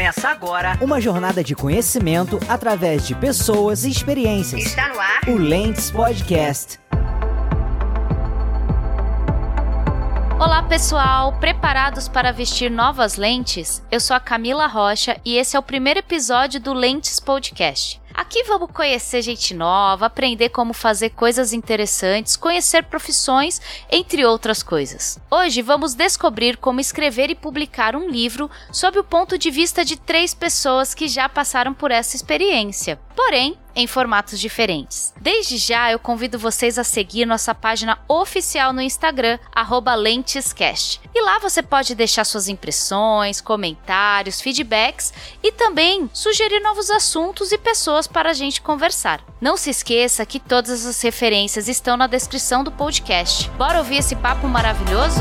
Começa agora uma jornada de conhecimento através de pessoas e experiências. Está no ar o Lentes Podcast. Olá pessoal, preparados para vestir novas lentes? Eu sou a Camila Rocha e esse é o primeiro episódio do Lentes Podcast. Aqui vamos conhecer gente nova, aprender como fazer coisas interessantes, conhecer profissões, entre outras coisas. Hoje vamos descobrir como escrever e publicar um livro sob o ponto de vista de três pessoas que já passaram por essa experiência. Porém, em formatos diferentes. Desde já eu convido vocês a seguir nossa página oficial no Instagram, lentescast. E lá você pode deixar suas impressões, comentários, feedbacks e também sugerir novos assuntos e pessoas para a gente conversar. Não se esqueça que todas as referências estão na descrição do podcast. Bora ouvir esse papo maravilhoso?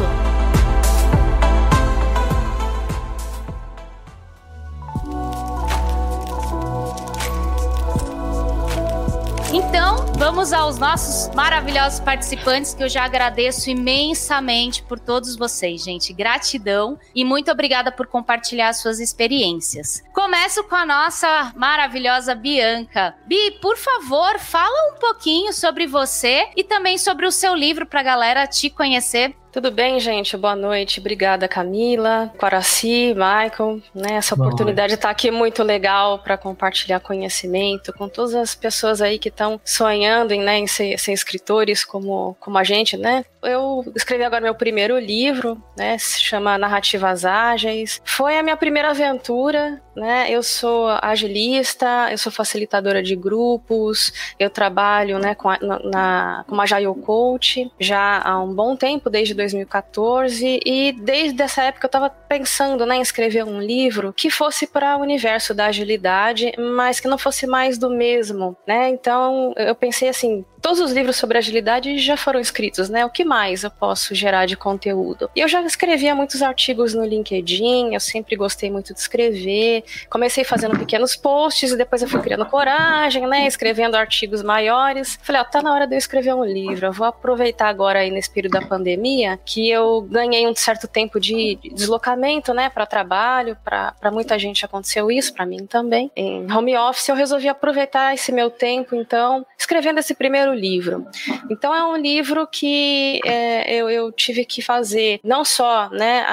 Então, vamos aos nossos maravilhosos participantes que eu já agradeço imensamente por todos vocês, gente. Gratidão e muito obrigada por compartilhar suas experiências. Começo com a nossa maravilhosa Bianca. Bi, por favor, fala um pouquinho sobre você e também sobre o seu livro para a galera te conhecer. Tudo bem, gente? Boa noite. Obrigada, Camila, Quaraci, Michael. Né? Essa Boa oportunidade está aqui muito legal para compartilhar conhecimento com todas as pessoas aí que estão sonhando em, né, em ser, ser, escritores como, como a gente, né? Eu escrevi agora meu primeiro livro, né? Se chama Narrativas Ágeis. Foi a minha primeira aventura, né? Eu sou agilista, eu sou facilitadora de grupos, eu trabalho, né, com a, na, na, como Agile Coach já há um bom tempo, desde 2014 e desde essa época eu estava pensando né, em escrever um livro que fosse para o universo da agilidade, mas que não fosse mais do mesmo, né? Então eu pensei assim, todos os livros sobre agilidade já foram escritos, né? O que mais eu posso gerar de conteúdo? E eu já escrevia muitos artigos no LinkedIn, eu sempre gostei muito de escrever. Comecei fazendo pequenos posts e depois eu fui criando coragem, né? Escrevendo artigos maiores. Falei, ó, tá na hora de eu escrever um livro. Eu vou aproveitar agora aí nesse período da pandemia que eu ganhei um certo tempo de deslocamento, né, para trabalho, para muita gente aconteceu isso, para mim também. Em home office eu resolvi aproveitar esse meu tempo, então, escrevendo esse primeiro livro. Então é um livro que é, eu, eu, tive que fazer não só né,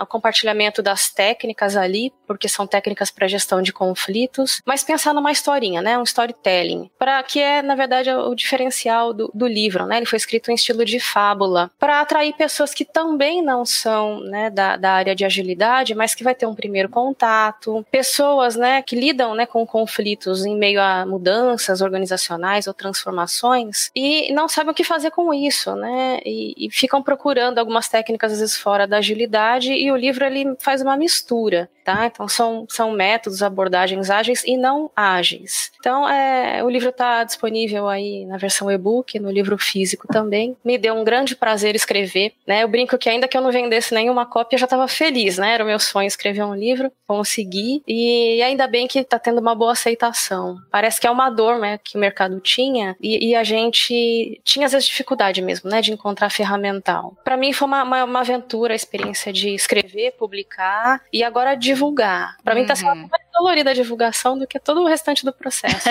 o compartilhamento das técnicas ali, porque são técnicas para gestão de conflitos, mas pensar numa historinha, né, um storytelling, para que é na verdade o diferencial do, do livro, né? Ele foi escrito em estilo de fábula para atrair pessoas que também não são né, da, da área de agilidade, mas que vai ter um primeiro contato, pessoas né, que lidam né, com conflitos em meio a mudanças organizacionais ou transformações e não sabem o que fazer com isso, né? E, e, ficam procurando algumas técnicas às vezes fora da agilidade e o livro ele faz uma mistura, tá? Então são, são métodos, abordagens ágeis e não ágeis. Então é, o livro está disponível aí na versão e-book, no livro físico também. Me deu um grande prazer escrever, né? Eu brinco que ainda que eu não vendesse nenhuma cópia, eu já estava feliz, né? Era o meu sonho escrever um livro, consegui e ainda bem que está tendo uma boa aceitação. Parece que é uma dor, né, que o mercado tinha e, e a gente tinha às vezes dificuldade mesmo, né, de encontrar ferramental. Para mim foi uma, uma, uma, aventura a experiência de escrever, publicar e agora divulgar. Para uhum. mim tá sendo uhum. mais dolorida a divulgação do que todo o restante do processo.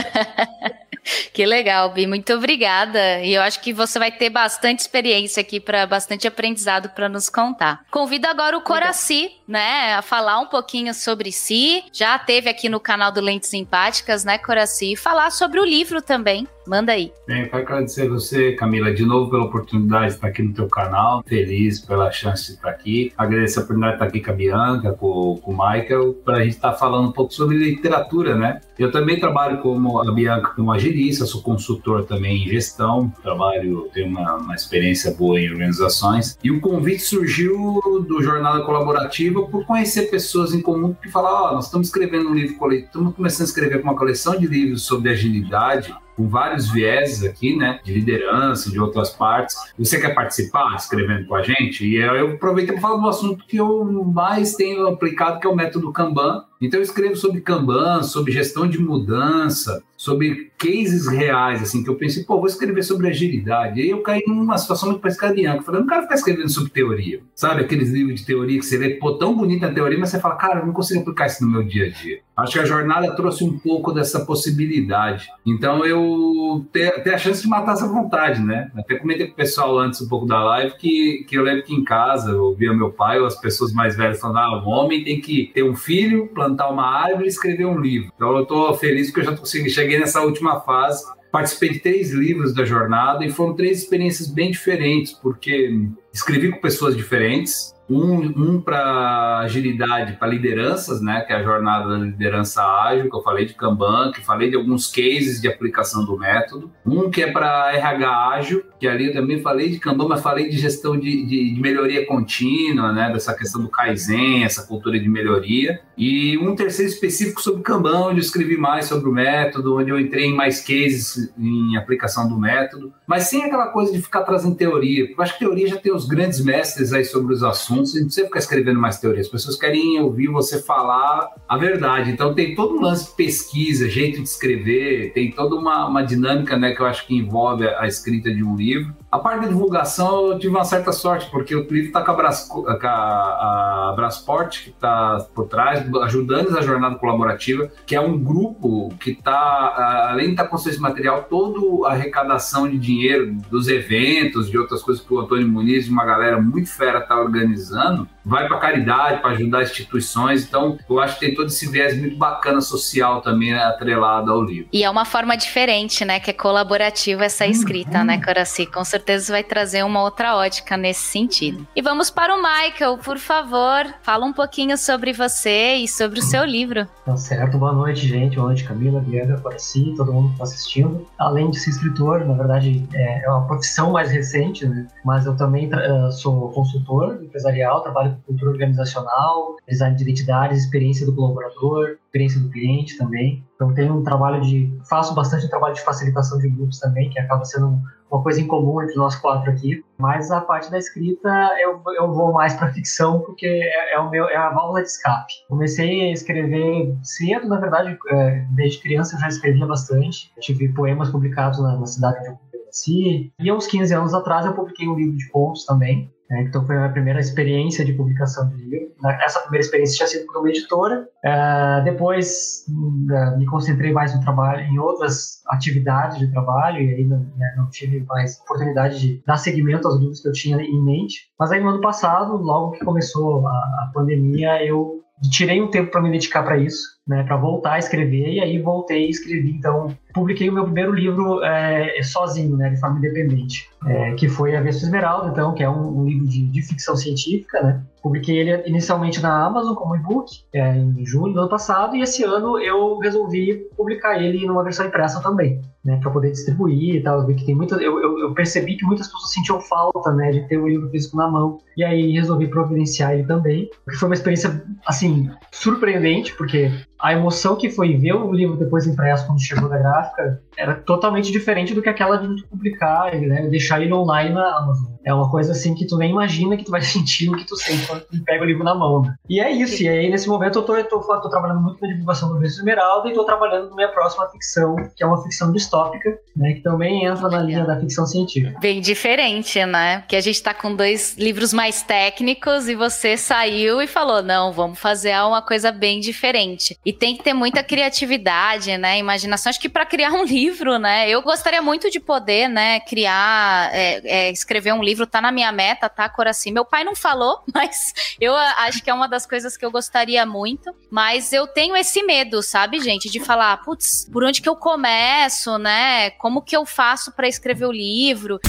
que legal, Bi, muito obrigada. E eu acho que você vai ter bastante experiência aqui para bastante aprendizado para nos contar. Convido agora o Coraci, né, a falar um pouquinho sobre si. Já teve aqui no canal do Lentes Simpáticas, né, Coraci, falar sobre o livro também. Manda aí. Bem, quero agradecer você, Camila, de novo pela oportunidade de estar aqui no teu canal. Feliz pela chance de estar aqui. Agradeço a oportunidade de estar aqui com a Bianca, com, com o Michael, para a gente estar falando um pouco sobre literatura, né? Eu também trabalho como a Bianca como agilista, sou consultor também em gestão, trabalho, tenho uma, uma experiência boa em organizações. E o convite surgiu do Jornada Colaborativa por conhecer pessoas em comum que falam: Ó, oh, nós estamos escrevendo um livro coletivo, estamos começando a escrever uma coleção de livros sobre agilidade com vários vieses aqui, né, de liderança, de outras partes. Você quer participar escrevendo com a gente? E eu aproveitei para falar do assunto que eu mais tenho aplicado, que é o método Kanban, Então eu escrevo sobre Kanban, sobre gestão de mudança, sobre cases reais, assim, que eu pensei, pô, vou escrever sobre agilidade. E aí eu caí numa situação muito parecida com Bianca. Falei, não quero ficar escrevendo sobre teoria. Sabe aqueles livros de teoria que você lê, pô, tão bonita a teoria, mas você fala, cara, eu não consigo aplicar isso no meu dia a dia. Acho que a jornada trouxe um pouco dessa possibilidade. Então eu ter a chance de matar essa vontade, né? Até comentei com o pessoal antes um pouco da live que, que eu lembro que em casa eu ouvia meu pai ou as pessoas mais velhas falando: ah, o homem tem que ter um filho, plantar uma árvore e escrever um livro. Então eu tô feliz que eu já consegui, cheguei nessa última fase. Participei de três livros da jornada e foram três experiências bem diferentes, porque escrevi com pessoas diferentes, um, um para agilidade, para lideranças, né, que é a jornada da liderança ágil, que eu falei de Kanban, que falei de alguns cases de aplicação do método. Um que é para RH ágil, que ali eu também falei de Kanban, mas falei de gestão de, de, de, melhoria contínua, né, dessa questão do Kaizen, essa cultura de melhoria. E um terceiro específico sobre Kanban, onde eu escrevi mais sobre o método, onde eu entrei em mais cases em aplicação do método, mas sem aquela coisa de ficar trazendo teoria. Eu acho que teoria já tem os grandes mestres aí sobre os assuntos assuntos, não precisa ficar escrevendo mais teorias. As pessoas querem ouvir você falar a verdade. Então tem todo um lance de pesquisa, jeito de escrever, tem toda uma, uma dinâmica né, que eu acho que envolve a escrita de um livro. A parte da divulgação eu tive uma certa sorte, porque o livro está com a, Bras, com a, a Brasport, que está por trás, ajudando a jornada colaborativa, que é um grupo que está, além de estar tá construindo esse material, toda a arrecadação de dinheiro dos eventos, de outras coisas que o Antônio Muniz e uma galera muito fera está organizando, vai para caridade, para ajudar instituições. Então, eu acho que tem todo esse viés muito bacana social também atrelado ao livro. E é uma forma diferente, né? Que é colaborativa essa escrita, uhum. né, Coraci? Com certeza vai trazer uma outra ótica nesse sentido. E vamos para o Michael, por favor. Fala um pouquinho sobre você e sobre o seu livro. Tá certo. Boa noite, gente. Boa noite, Camila, Bianca, Coraci, todo mundo que está assistindo. Além de ser escritor, na verdade, é, é uma profissão mais recente, né? Mas eu também uh, sou consultor empresarial, trabalho cultura organizacional, design de identidades, experiência do colaborador, experiência do cliente também. Então tenho um trabalho de, faço bastante trabalho de facilitação de grupos também, que acaba sendo uma coisa em comum entre nós quatro aqui. Mas a parte da escrita eu, eu vou mais para ficção porque é, é, o meu é a válvula de escape. Comecei a escrever cedo, na verdade, é, desde criança eu já escrevia bastante. tive poemas publicados na, na cidade eu cresci. E há uns 15 anos atrás eu publiquei um livro de contos também, né? Então foi a primeira experiência de publicação de livro. Essa primeira experiência tinha sido por uma editora. Uh, depois uh, me concentrei mais no trabalho, em outras atividades de trabalho e aí não, né, não, tive mais oportunidade de dar seguimento aos livros que eu tinha em mente. Mas aí no ano passado, logo que começou a, a pandemia, eu tirei um tempo para me dedicar para isso, né, para voltar a escrever e aí voltei e escrevi. Então publiquei o meu primeiro livro é, sozinho, né, de forma independente, é, que foi A Vespa Esmeralda, então, que é um, um livro de, de, ficção científica, né. Publiquei ele inicialmente na Amazon como e-book é, em julho do ano passado e esse ano eu resolvi publicar ele numa versão impressa também, né, para poder distribuir e tal. Eu vi que tem muita, eu, eu, eu, percebi que muitas pessoas sentiam falta, né, de ter o livro físico na mão e aí resolvi providenciar ele também, que foi uma experiência assim surpreendente porque a emoção que foi ver o livro depois impresso quando chegou da gráfica era totalmente diferente do que aquela de publicar, né, deixar ele online na Amazon. É uma coisa assim que tu nem imagina que tu vai sentir o que tu sente quando tu pega o livro na mão. Né? E é isso, e aí nesse momento eu tô, eu tô, tô trabalhando muito na divulgação do Vespa Esmeralda e tô trabalhando na minha próxima ficção, que é uma ficção distópica, né, que também entra na linha da ficção científica. Bem diferente, né? Porque a gente tá com dois livros mais técnicos e você saiu e falou, não, vamos fazer uma coisa bem diferente. E tem que ter muita criatividade, né, imaginação. Acho que para criar um livro livro, né? Eu gostaria muito de poder, né, criar, é, é, escrever um livro, tá na minha meta, tá, Coraci? Meu pai não falou, mas eu acho que é uma das coisas que eu gostaria muito. Mas eu tenho esse medo, sabe, gente, de falar, putz, por onde que eu começo, né? Como que eu faço para escrever o livro?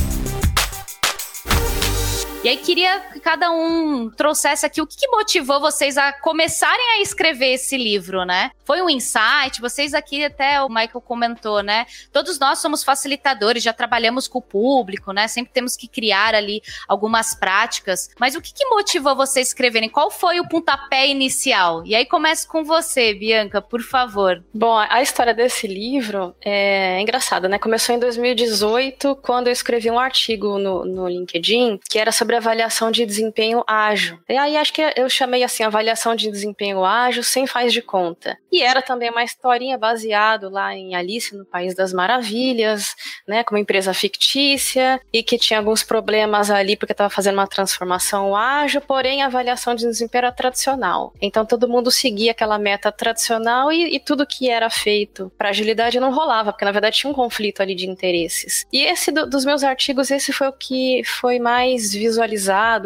E aí queria que cada um trouxesse aqui o que, que motivou vocês a começarem a escrever esse livro, né? Foi um insight, vocês aqui até o Michael comentou, né? Todos nós somos facilitadores, já trabalhamos com o público, né? Sempre temos que criar ali algumas práticas. Mas o que, que motivou vocês a escreverem? Qual foi o pontapé inicial? E aí começo com você, Bianca, por favor. Bom, a história desse livro é engraçada, né? Começou em 2018, quando eu escrevi um artigo no, no LinkedIn que era sobre sobre avaliação de desempenho ágil. E aí acho que eu chamei assim avaliação de desempenho ágil sem faz de conta. E era também uma historinha baseado lá em Alice no País das Maravilhas, né, com uma empresa fictícia e que tinha alguns problemas ali porque estava fazendo uma transformação ágil, porém a avaliação de desempenho era tradicional. Então todo mundo seguia aquela meta tradicional e, e tudo que era feito para agilidade não rolava, porque na verdade tinha um conflito ali de interesses. E esse do, dos meus artigos, esse foi o que foi mais visualizado,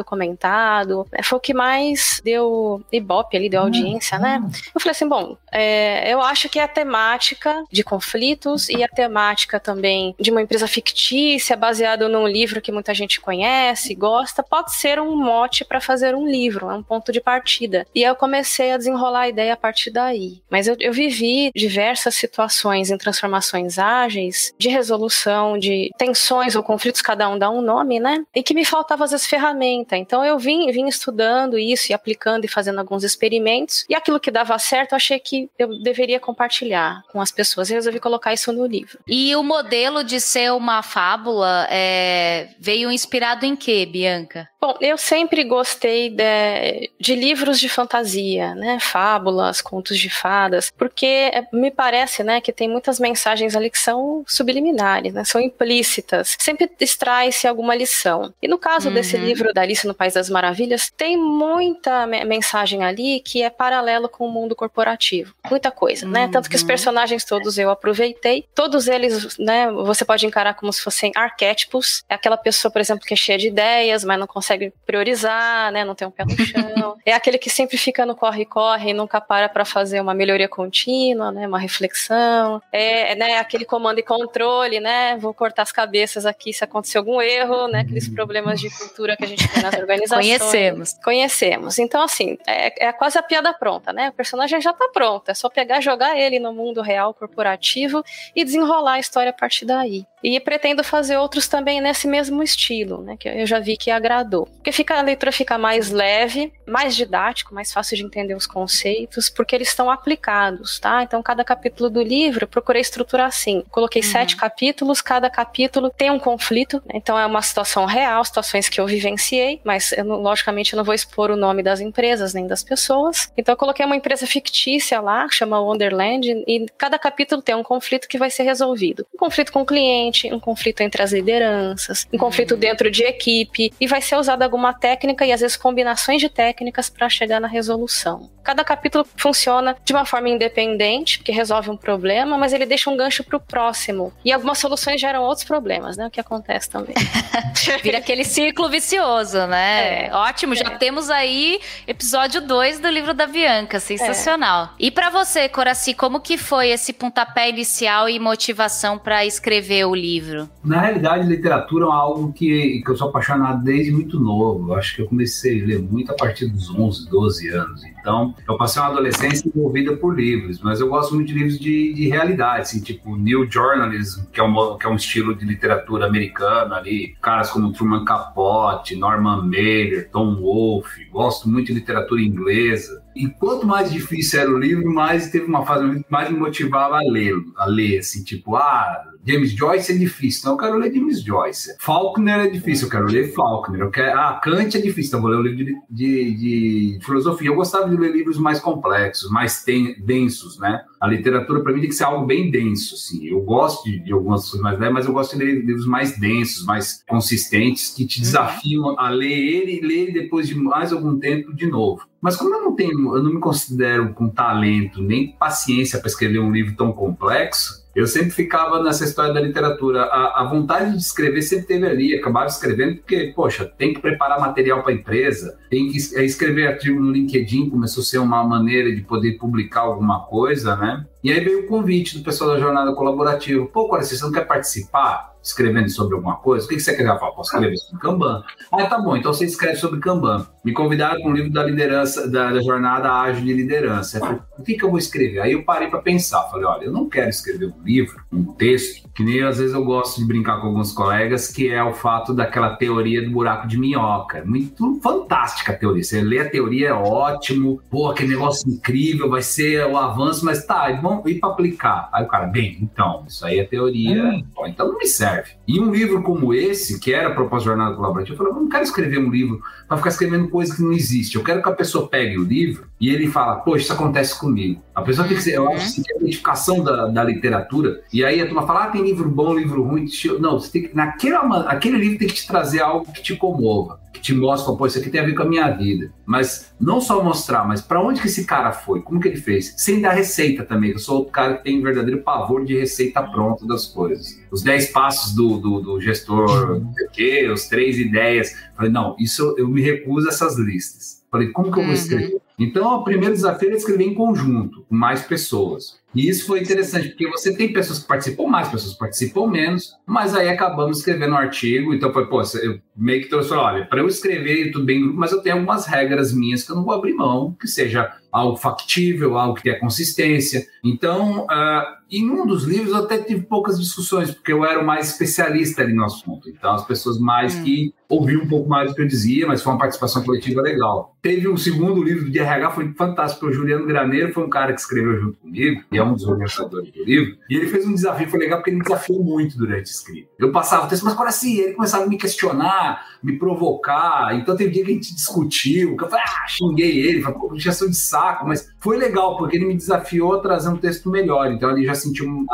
comentado, né, foi o que mais deu ibope ali, deu audiência, né? Eu falei assim, bom, é, eu acho que é a temática de conflitos e a temática também de uma empresa fictícia, baseado num livro que muita gente conhece, gosta, pode ser um mote para fazer um livro, é um ponto de partida. E eu comecei a desenrolar a ideia a partir daí. Mas eu, eu vivi diversas situações em transformações ágeis, de resolução de tensões ou conflitos, cada um dá um nome, né? E que me faltava às vezes ferramenta. Então eu vim, vim estudando isso e aplicando e fazendo alguns experimentos. E aquilo que dava certo, eu achei que eu deveria compartilhar com as pessoas. E resolvi colocar isso no livro. E o modelo de ser uma fábula é, veio inspirado em que, Bianca? Bom, eu sempre gostei de, de, livros de fantasia, né? Fábulas, contos de fadas, porque é, me parece, né, que tem muitas mensagens ali que são subliminares, né? São implícitas. Sempre extrai-se alguma lição. E no caso uhum. desse livro da Alice no País das Maravilhas, tem muita mensagem ali que é paralelo com o mundo corporativo. Muita coisa, uhum. né? Tanto que os uhum. personagens todos eu aproveitei. Todos eles, né, você pode encarar como se fossem arquétipos. É aquela pessoa, por exemplo, que é cheia de ideias, mas não consegue consegue priorizar, né? Não tem um pé no chão. é aquele que sempre fica no corre-corre e nunca para para fazer uma melhoria contínua, né? Uma reflexão. É, né? Aquele comando e controle, né? Vou cortar as cabeças aqui se acontecer algum erro, né? Aqueles problemas de cultura que a gente tem nas organizações. Conhecemos. Conhecemos. Então, assim, é, é quase a piada pronta, né? O personagem já tá pronto. É só pegar, jogar ele no mundo real corporativo e desenrolar a história a partir daí. E pretendo fazer outros também nesse mesmo estilo, né? Que eu já vi que agradou. Porque fica, a leitura fica mais leve, mais didático, mais fácil de entender os conceitos, porque eles estão aplicados, tá? Então, cada capítulo do livro, eu procurei estruturar assim. Coloquei uhum. sete capítulos, cada capítulo tem um conflito, né? então é uma situação real, situações que eu vivenciei, mas eu, logicamente eu não vou expor o nome das empresas nem das pessoas. Então, eu coloquei uma empresa fictícia lá, chama Wonderland, e cada capítulo tem um conflito que vai ser resolvido. Um conflito com o cliente, um conflito entre as lideranças, um conflito uhum. dentro de equipe, e vai ser usada alguma técnica e às vezes combinações de técnicas para chegar na resolução. Cada capítulo funciona de uma forma independente, porque resolve um problema, mas ele deixa um gancho para o próximo. E algumas soluções geram outros problemas, né? O que acontece também. Vira aquele ciclo vicioso, né? É, Ótimo, já é. temos aí episódio 2 do livro da Bianca, sensacional. É. E para você, Coraci, como que foi esse pontapé inicial e motivação para escrever o livro? Na realidade, literatura é algo que, que eu sou apaixonado desde muito novo. Eu acho que eu comecei a ler muito a partir dos 11, 12 anos. Então, eu passei uma adolescência envolvida por livros, mas eu gosto muito de livros de, de realidade, assim, tipo New Journalism, que é, um, que é um estilo de literatura americana ali, caras como Truman Capote, Norman Mailer, Tom Wolfe, gosto muito de literatura inglesa. E quanto mais difícil era o livro, mais teve uma fase mais me motivava a ler, a ler assim, tipo, ah, James Joyce é difícil, então eu quero ler James Joyce. Faulkner é difícil, eu quero ler Faulkner. Eu quero, ah, Kant é difícil, então eu vou ler um livro de, de, de filosofia. Eu gostava de ler livros mais complexos, mais ten, densos, né? A literatura, para mim, tem que ser algo bem denso, assim. Eu gosto de, de algumas coisas mais leves, mas eu gosto de ler livros mais densos, mais consistentes, que te uhum. desafiam a ler ele e ler ele depois de mais algum tempo de novo. Mas como eu não tenho, eu não me considero com talento nem paciência para escrever um livro tão complexo, eu sempre ficava nessa história da literatura. A, a, vontade de escrever sempre teve ali, acabava escrevendo porque, poxa, tem que preparar material para a empresa, tem que é, escrever artigo no LinkedIn, começou a ser uma maneira de poder publicar alguma coisa, né? E aí veio o convite do pessoal da jornada colaborativa. Pô, Cora, você não quer participar? Escrevendo sobre alguma coisa? O que você quer gravar? Posso escrever sobre Kanban? Ah, tá bom, então você escreve sobre Kanban. Me convidaram para um livro da liderança, da, da jornada ágil de liderança. Eu falei, o que, que eu vou escrever? Aí eu parei para pensar. Falei, olha, eu não quero escrever um livro, um texto, que nem às vezes eu gosto de brincar com alguns colegas, que é o fato daquela teoria do buraco de minhoca. Muito fantástica a teoria. Você lê a teoria, é ótimo, pô, aquele negócio incrível, vai ser o avanço, mas tá, vamos ir para aplicar. Aí o cara, bem, então, isso aí é teoria, hum. então não me serve E um livro como esse, que era proposta de jornada colaborativa, eu falei, eu não quero escrever um livro para ficar escrevendo coisa que não existe. Eu quero que a pessoa pegue o livro e ele fala, poxa, isso acontece comigo. A pessoa tem que ser, eu acho que a identificação da, da literatura, e aí a turma fala, ah, tem livro bom, livro ruim. Não, você tem que, naquele, aquele livro tem que te trazer algo que te comova que te mostra, pô, isso aqui tem a ver com a minha vida. Mas não só mostrar, mas para onde que esse cara foi, como que ele fez, sem dar receita também. Eu sou o cara que tem um verdadeiro pavor de receita pronta das coisas. Os 10 passos do, do, do gestor, quê, os três ideias. Falei, não, isso eu me recuso a essas listas. Falei, como que eu vou uhum. escrever? Então, o primeiro desafio é escrever em conjunto, com mais pessoas. E isso foi interessante, porque você tem pessoas que participam mais, pessoas que participam menos, mas aí acabamos escrevendo um artigo, então foi, pô, eu meio que trouxe, olha, para eu escrever tudo bem, mas eu tenho algumas regras minhas que eu não vou abrir mão, que seja algo factível, algo que tenha consistência. Então, uh, em um dos livros eu até tive poucas discussões, porque eu era o mais especialista ali no assunto. Então, as pessoas mais hum. que ouviam um pouco mais do que eu dizia, mas foi uma participação coletiva legal. Teve um segundo livro de RH, foi fantástico, o Juliano Graneiro foi um cara que escreveu junto comigo, e é um dos organizadores do livro, e ele fez um desafio, foi legal porque ele me desafiou muito durante a escrita. Eu passava o texto, mas agora assim, ele começava a me questionar, me provocar, então teve dia que a gente discutiu, que eu falei, ah, xinguei ele, falei, pô, injeção de saco, mas foi legal, porque ele me desafiou a trazer um texto melhor, então ele já sentiu,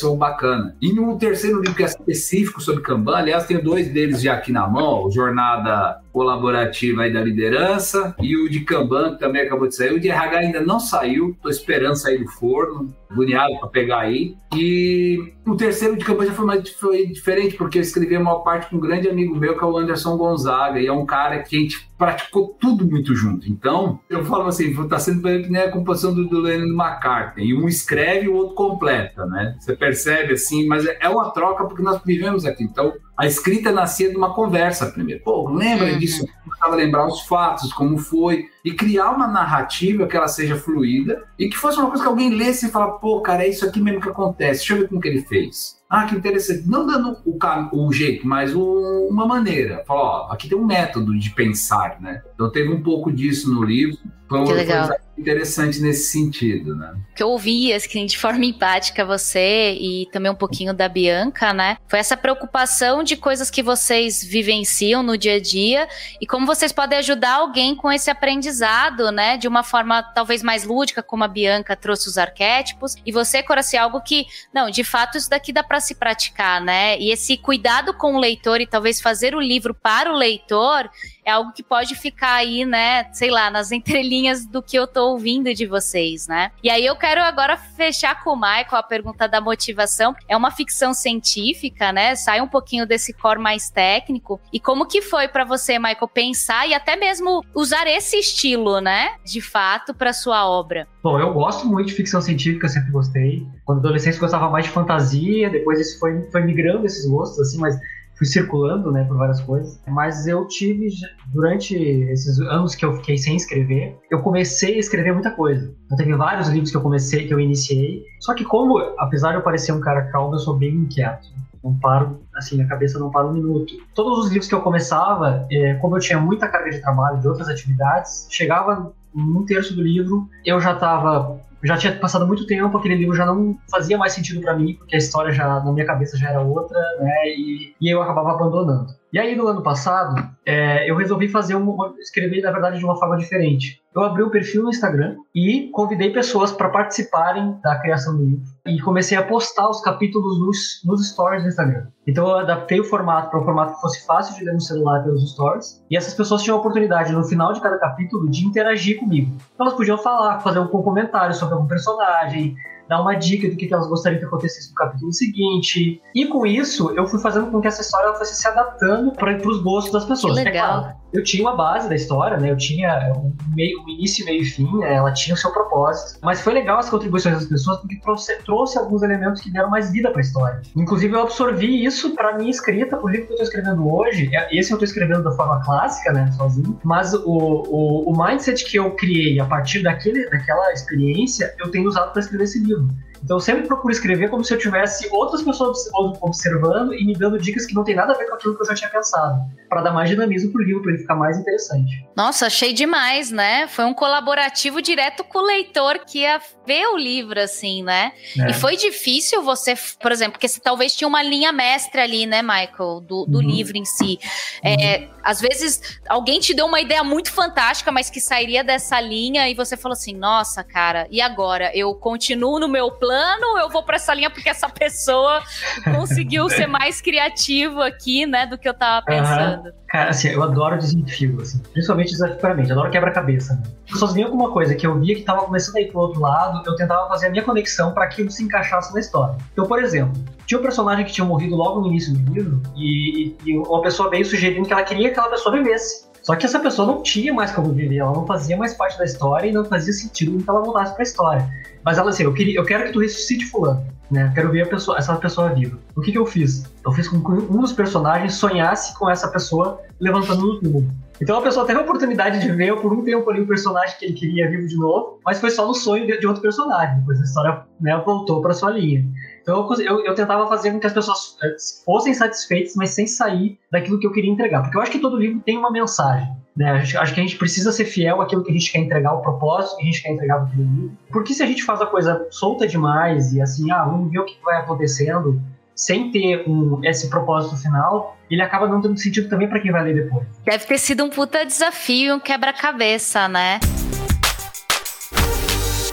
foi um bacana. E no terceiro livro, que é específico sobre Kanban, aliás, tenho dois deles já aqui na mão, Jornada Colaborativa aí da Liderança, e o de Kanban, que também acabou de sair, o de RH ainda não saiu, estou esperando sair do forno, agoniado para pegar aí. E o terceiro de campanha foi, mais, foi diferente, porque eu escrevi a maior parte com um grande amigo meu, que é o Anderson Gonzaga, e é um cara que a gente praticou tudo muito junto. Então, eu falo assim, tá sendo que nem a composição do, do Lennon McCartney. E um escreve e o outro completa, né? Você percebe assim, mas é, é uma troca porque nós vivemos aqui. Então, a escrita nascia de uma conversa primeiro. Pô, lembra uhum. disso? Eu lembrar os fatos, como foi, e criar uma narrativa que ela seja fluida e que fosse uma coisa que alguém lesse e fala, pô, cara, é isso aqui mesmo que acontece. Deixa eu ver como que ele fez. Ah, que interessante. Não dando o, o jeito, mas o, uma maneira. Fala, ó, aqui tem um método de pensar, né? Então teve um pouco disso no livro. Foi que legal. Interessante nesse sentido, né? Que eu ouvi, assim, de forma empática você e também um pouquinho da Bianca, né? Foi essa preocupação de coisas que vocês vivenciam no dia a dia e como vocês podem ajudar alguém com esse aprendizado, né? De uma forma talvez mais lúdica, como a Bianca trouxe os arquétipos, e você, Coraci, algo que, não, de fato, isso daqui dá para se praticar, né? E esse cuidado com o leitor e talvez fazer o livro para o leitor é algo que pode ficar aí, né, sei lá, nas entrelinhas do que eu tô ouvindo de vocês, né? E aí eu quero agora fechar com o Michael a pergunta da motivação. É uma ficção científica, né? Sai um pouquinho desse core mais técnico. E como que foi para você, Michael, pensar e até mesmo usar esse estilo, né, de fato, para sua obra? Bom, eu gosto muito de ficção científica, sempre gostei. Quando adolescente gostava mais de fantasia, depois isso foi, foi migrando esses gostos, assim, mas fui circulando, né, por várias coisas. Mas eu tive, durante esses anos que eu fiquei sem escrever, eu comecei a escrever muita coisa. Eu teve vários livros que eu comecei, que eu iniciei. Só que como, apesar de eu parecer um cara calmo, eu sou bem inquieto. Não paro, assim, a cabeça não para um minuto. Todos os livros que eu começava, é, como eu tinha muita carga de trabalho, de outras atividades, chegava um terço do livro, eu já estava já tinha passado muito tempo, aquele livro já não fazia mais sentido para mim, porque a história já na minha cabeça já era outra, né? E, e eu acabava abandonando. E aí, no ano passado, é, eu resolvi fazer um, escrever, na verdade, de uma forma diferente. Eu abri um perfil no Instagram e convidei pessoas para participarem da criação do livro. E comecei a postar os capítulos nos, nos stories do Instagram. Então, eu adaptei o formato para um formato que fosse fácil de ler no celular pelos stories. E essas pessoas tinham a oportunidade, no final de cada capítulo, de interagir comigo. Elas podiam falar, fazer um comentário sobre algum personagem, dar uma dica do que elas gostariam que acontecesse no capítulo seguinte. E com isso, eu fui fazendo com que essa história fosse se adaptando para os gostos das pessoas. Que legal. É claro, eu tinha uma base da história, né? Eu tinha um, meio, um início, meio e fim, né? ela tinha o seu propósito. Mas foi legal as contribuições das pessoas porque trouxe, trouxe alguns elementos que deram mais vida para a história. Inclusive, eu absorvi isso para minha escrita, o livro que eu estou escrevendo hoje. É, esse eu estou escrevendo da forma clássica, né? Sozinho. Mas o, o, o mindset que eu criei a partir daquele, daquela experiência, eu tenho usado para escrever esse livro. Então eu sempre procuro escrever como se eu tivesse outras pessoas observando e me dando dicas que não tem nada a ver com aquilo que eu já tinha pensado, para dar mais dinamismo pro livro, para ele ficar mais interessante. Nossa, achei demais, né? Foi um colaborativo direto com o leitor que ia ver o livro, assim, né? É. E foi difícil você, por exemplo, porque você talvez tinha uma linha mestra ali, né, Michael, do, do uhum. livro em si. É, uhum. Às vezes alguém te deu uma ideia muito fantástica, mas que sairia dessa linha e você falou assim: nossa, cara, e agora? Eu continuo no meu plano ou eu vou para essa linha porque essa pessoa conseguiu ser mais criativo aqui, né, do que eu tava pensando? Uhum. Cara, assim, eu adoro desafio, assim, principalmente desafio pra mim, adoro quebra-cabeça. Né? As pessoas vinham com uma coisa que eu via que tava começando a ir pro outro lado, eu tentava fazer a minha conexão para aquilo se encaixasse na história. Então, por exemplo, tinha um personagem que tinha morrido logo no início do livro e, e uma pessoa veio sugerindo que ela queria que aquela pessoa vivesse. Só que essa pessoa não tinha mais como viver, ela não fazia mais parte da história e não fazia sentido que ela voltasse para a história. Mas ela assim, eu, queria, eu quero que tu ressuscite fulano, né? quero ver pessoa, essa pessoa viva. O que, que eu fiz? Eu fiz com que um dos personagens sonhasse com essa pessoa levantando no túmulo. Então a pessoa teve a oportunidade de ver por um tempo ali o personagem que ele queria vivo de novo, mas foi só no sonho de, de outro personagem. Depois a história né, voltou para sua linha. Então eu, eu, eu, tentava fazer com que as pessoas eh, fossem satisfeitas, mas sem sair daquilo que eu queria entregar. Porque eu acho que todo livro tem uma mensagem. Né? Acho que a gente precisa ser fiel àquilo que a gente quer entregar, o propósito que a gente quer entregar para livro. Porque se a gente faz a coisa solta demais e assim, ah, vamos ver o que vai acontecendo, sem ter um, esse propósito final, ele acaba não tendo sentido também para quem vai ler depois. Deve ter sido um puta desafio, um quebra-cabeça, né?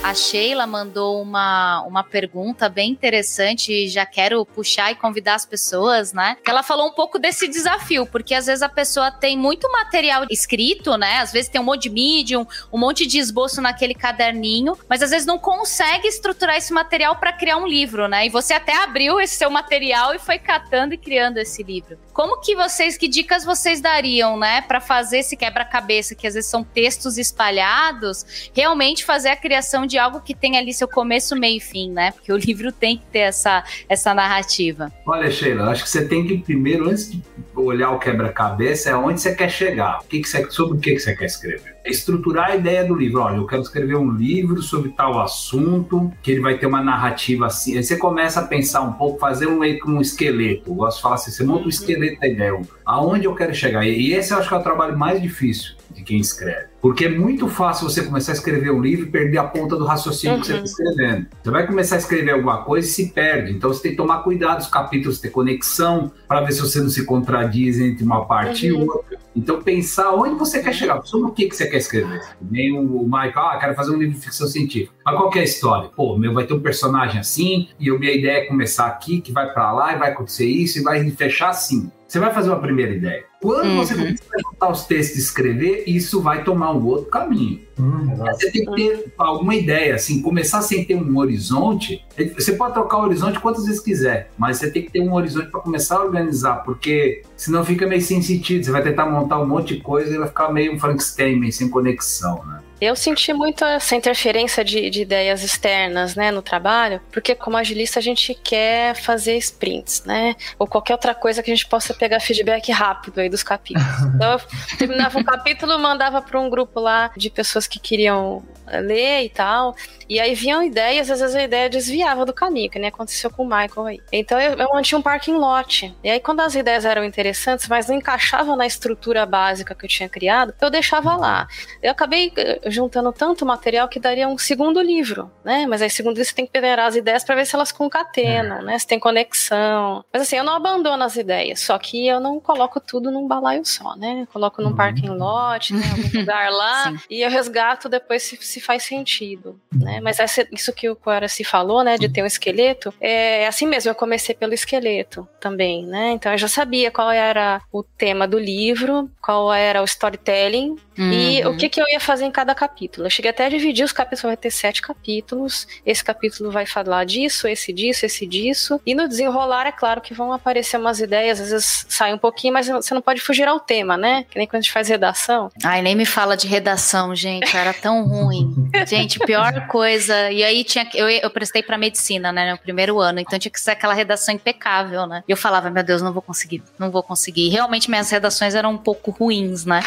A Sheila mandou uma, uma pergunta bem interessante já quero puxar e convidar as pessoas, né? Ela falou um pouco desse desafio, porque às vezes a pessoa tem muito material escrito, né? Às vezes tem um monte de medium, um monte de esboço naquele caderninho, mas às vezes não consegue estruturar esse material para criar um livro, né? E você até abriu esse seu material e foi catando e criando esse livro. Como que vocês, que dicas vocês dariam, né, para fazer esse quebra-cabeça, que às vezes são textos espalhados, realmente fazer a criação de algo que tem ali seu começo, meio e fim, né? Porque o livro tem que ter essa, essa narrativa. Olha, Sheila, acho que você tem que primeiro, antes de olhar o quebra-cabeça, é onde você quer chegar. O que que você, sobre o que, que você quer escrever. Estruturar a ideia do livro. Olha, eu quero escrever um livro sobre tal assunto, que ele vai ter uma narrativa assim. Aí você começa a pensar um pouco, fazer um, um esqueleto. Eu gosto de falar assim, você monta um esqueleto da ideia. Aonde eu quero chegar? E esse eu acho que é o trabalho mais difícil quem escreve. Porque é muito fácil você começar a escrever um livro e perder a ponta do raciocínio uhum. que você está uhum. escrevendo. Você vai começar a escrever alguma coisa e se perde. Então você tem que tomar cuidado os capítulos, ter conexão, para ver se você não se contradiz entre uma parte uhum. e outra. Então pensar onde você quer chegar, sobre o que, que você quer escrever. Nem o Michael, ah, quero fazer um livro de ficção científica. Mas qual é a história? Pô, meu vai ter um personagem assim, e a minha ideia é começar aqui, que vai para lá, e vai acontecer isso, e vai fechar assim. Você vai fazer uma primeira ideia. Quando uhum. você começar a juntar os textos e escrever, isso vai tomar um outro caminho. Uhum. Você tem que ter alguma ideia, assim, começar sem ter um horizonte. Você pode trocar o horizonte quantas vezes quiser, mas você tem que ter um horizonte para começar a organizar, porque senão fica meio sem sentido. Você vai tentar montar um monte de coisa e vai ficar meio um Frankenstein, meio sem conexão, né? Eu senti muito essa interferência de, de, ideias externas, né, no trabalho, porque como agilista a gente quer fazer sprints, né, ou qualquer outra coisa que a gente possa pegar feedback rápido aí dos capítulos. Então eu terminava um capítulo, mandava para um grupo lá de pessoas que queriam ler e tal, e aí vinham ideias, às vezes a ideia desviava do caminho, que nem aconteceu com o Michael aí. Então eu, eu mantinha um parking lot. E aí quando as ideias eram interessantes, mas não encaixavam na estrutura básica que eu tinha criado, eu deixava lá. Eu acabei juntando tanto material que daria um segundo livro, né? Mas aí segundo livro você tem que peneirar as ideias para ver se elas concatenam, né? Se tem conexão. Mas assim, eu não abandono as ideias, só que eu não coloco tudo num balaio só, né? Eu coloco num uhum. parking lot, né? algum lugar lá, e eu resgato depois se, se faz sentido, né? Mas essa, isso que o Coara se falou, né? De ter um esqueleto, é assim mesmo, eu comecei pelo esqueleto também, né? Então eu já sabia qual era o tema do livro, qual era o storytelling, Uhum. E o que, que eu ia fazer em cada capítulo? Eu cheguei até a dividir os capítulos, vai ter sete capítulos. Esse capítulo vai falar disso, esse disso, esse disso. E no desenrolar, é claro que vão aparecer umas ideias, às vezes sai um pouquinho, mas você não pode fugir ao tema, né? Que nem quando a gente faz redação. Ai, nem me fala de redação, gente. Era tão ruim. gente, pior coisa. E aí tinha eu, eu prestei para medicina, né, no primeiro ano, então tinha que ser aquela redação impecável, né? E eu falava, meu Deus, não vou conseguir, não vou conseguir. E realmente minhas redações eram um pouco ruins, né?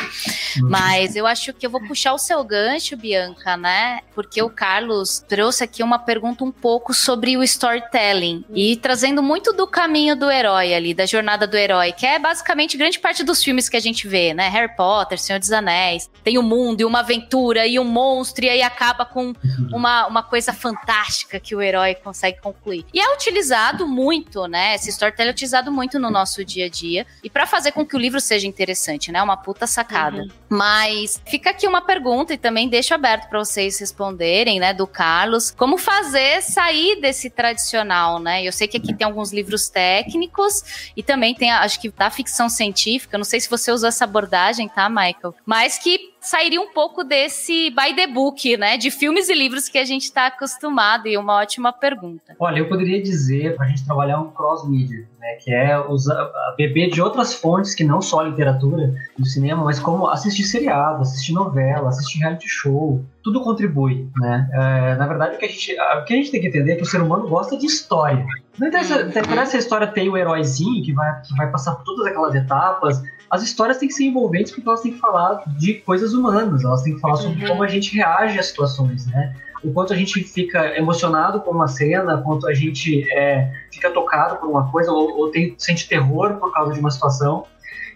Uhum. Mas mas eu acho que eu vou puxar o seu gancho gancho, Bianca, né? Porque o Carlos trouxe aqui uma pergunta um pouco sobre o storytelling e trazendo muito do caminho do herói ali, da jornada do herói, que é basicamente grande parte dos filmes que a gente vê, né? Harry Potter, Senhor dos Anéis, tem um mundo e uma aventura e um monstro e aí acaba com uma, uma coisa fantástica que o herói consegue concluir. E é utilizado muito, né? Esse storytelling é utilizado muito no nosso dia a dia e para fazer com que o livro seja interessante, né? Uma puta sacada. Uhum. Mas fica aqui uma pergunta e também deixo aberto para vocês responderem, né, do Carlos, como fazer sair desse tradicional, né? Eu sei que aqui tem alguns livros técnicos e também tem, acho que da ficção científica, não sei se você usou essa abordagem, tá, Michael? Mas que sairia um pouco desse by the book, né? De filmes e livros que a gente está acostumado, e uma ótima pergunta. Olha, eu poderia dizer para a gente trabalhar um cross-media, né? Que é usar, beber de outras fontes que não só a literatura do cinema, mas como assistir seriado, assistir novela, assistir reality show, tudo contribui, né? É, na verdade, o que, a gente, o que a gente tem que entender é que o ser humano gosta de história. Não interessa, interessa a história ter o heróizinho que vai, que vai passar por todas aquelas etapas, as histórias têm que ser envolventes porque elas têm que falar de coisas humanas, elas têm que falar sobre uhum. como a gente reage às situações, né? O quanto a gente fica emocionado por uma cena, quanto a gente é, fica tocado por uma coisa, ou, ou tem, sente terror por causa de uma situação.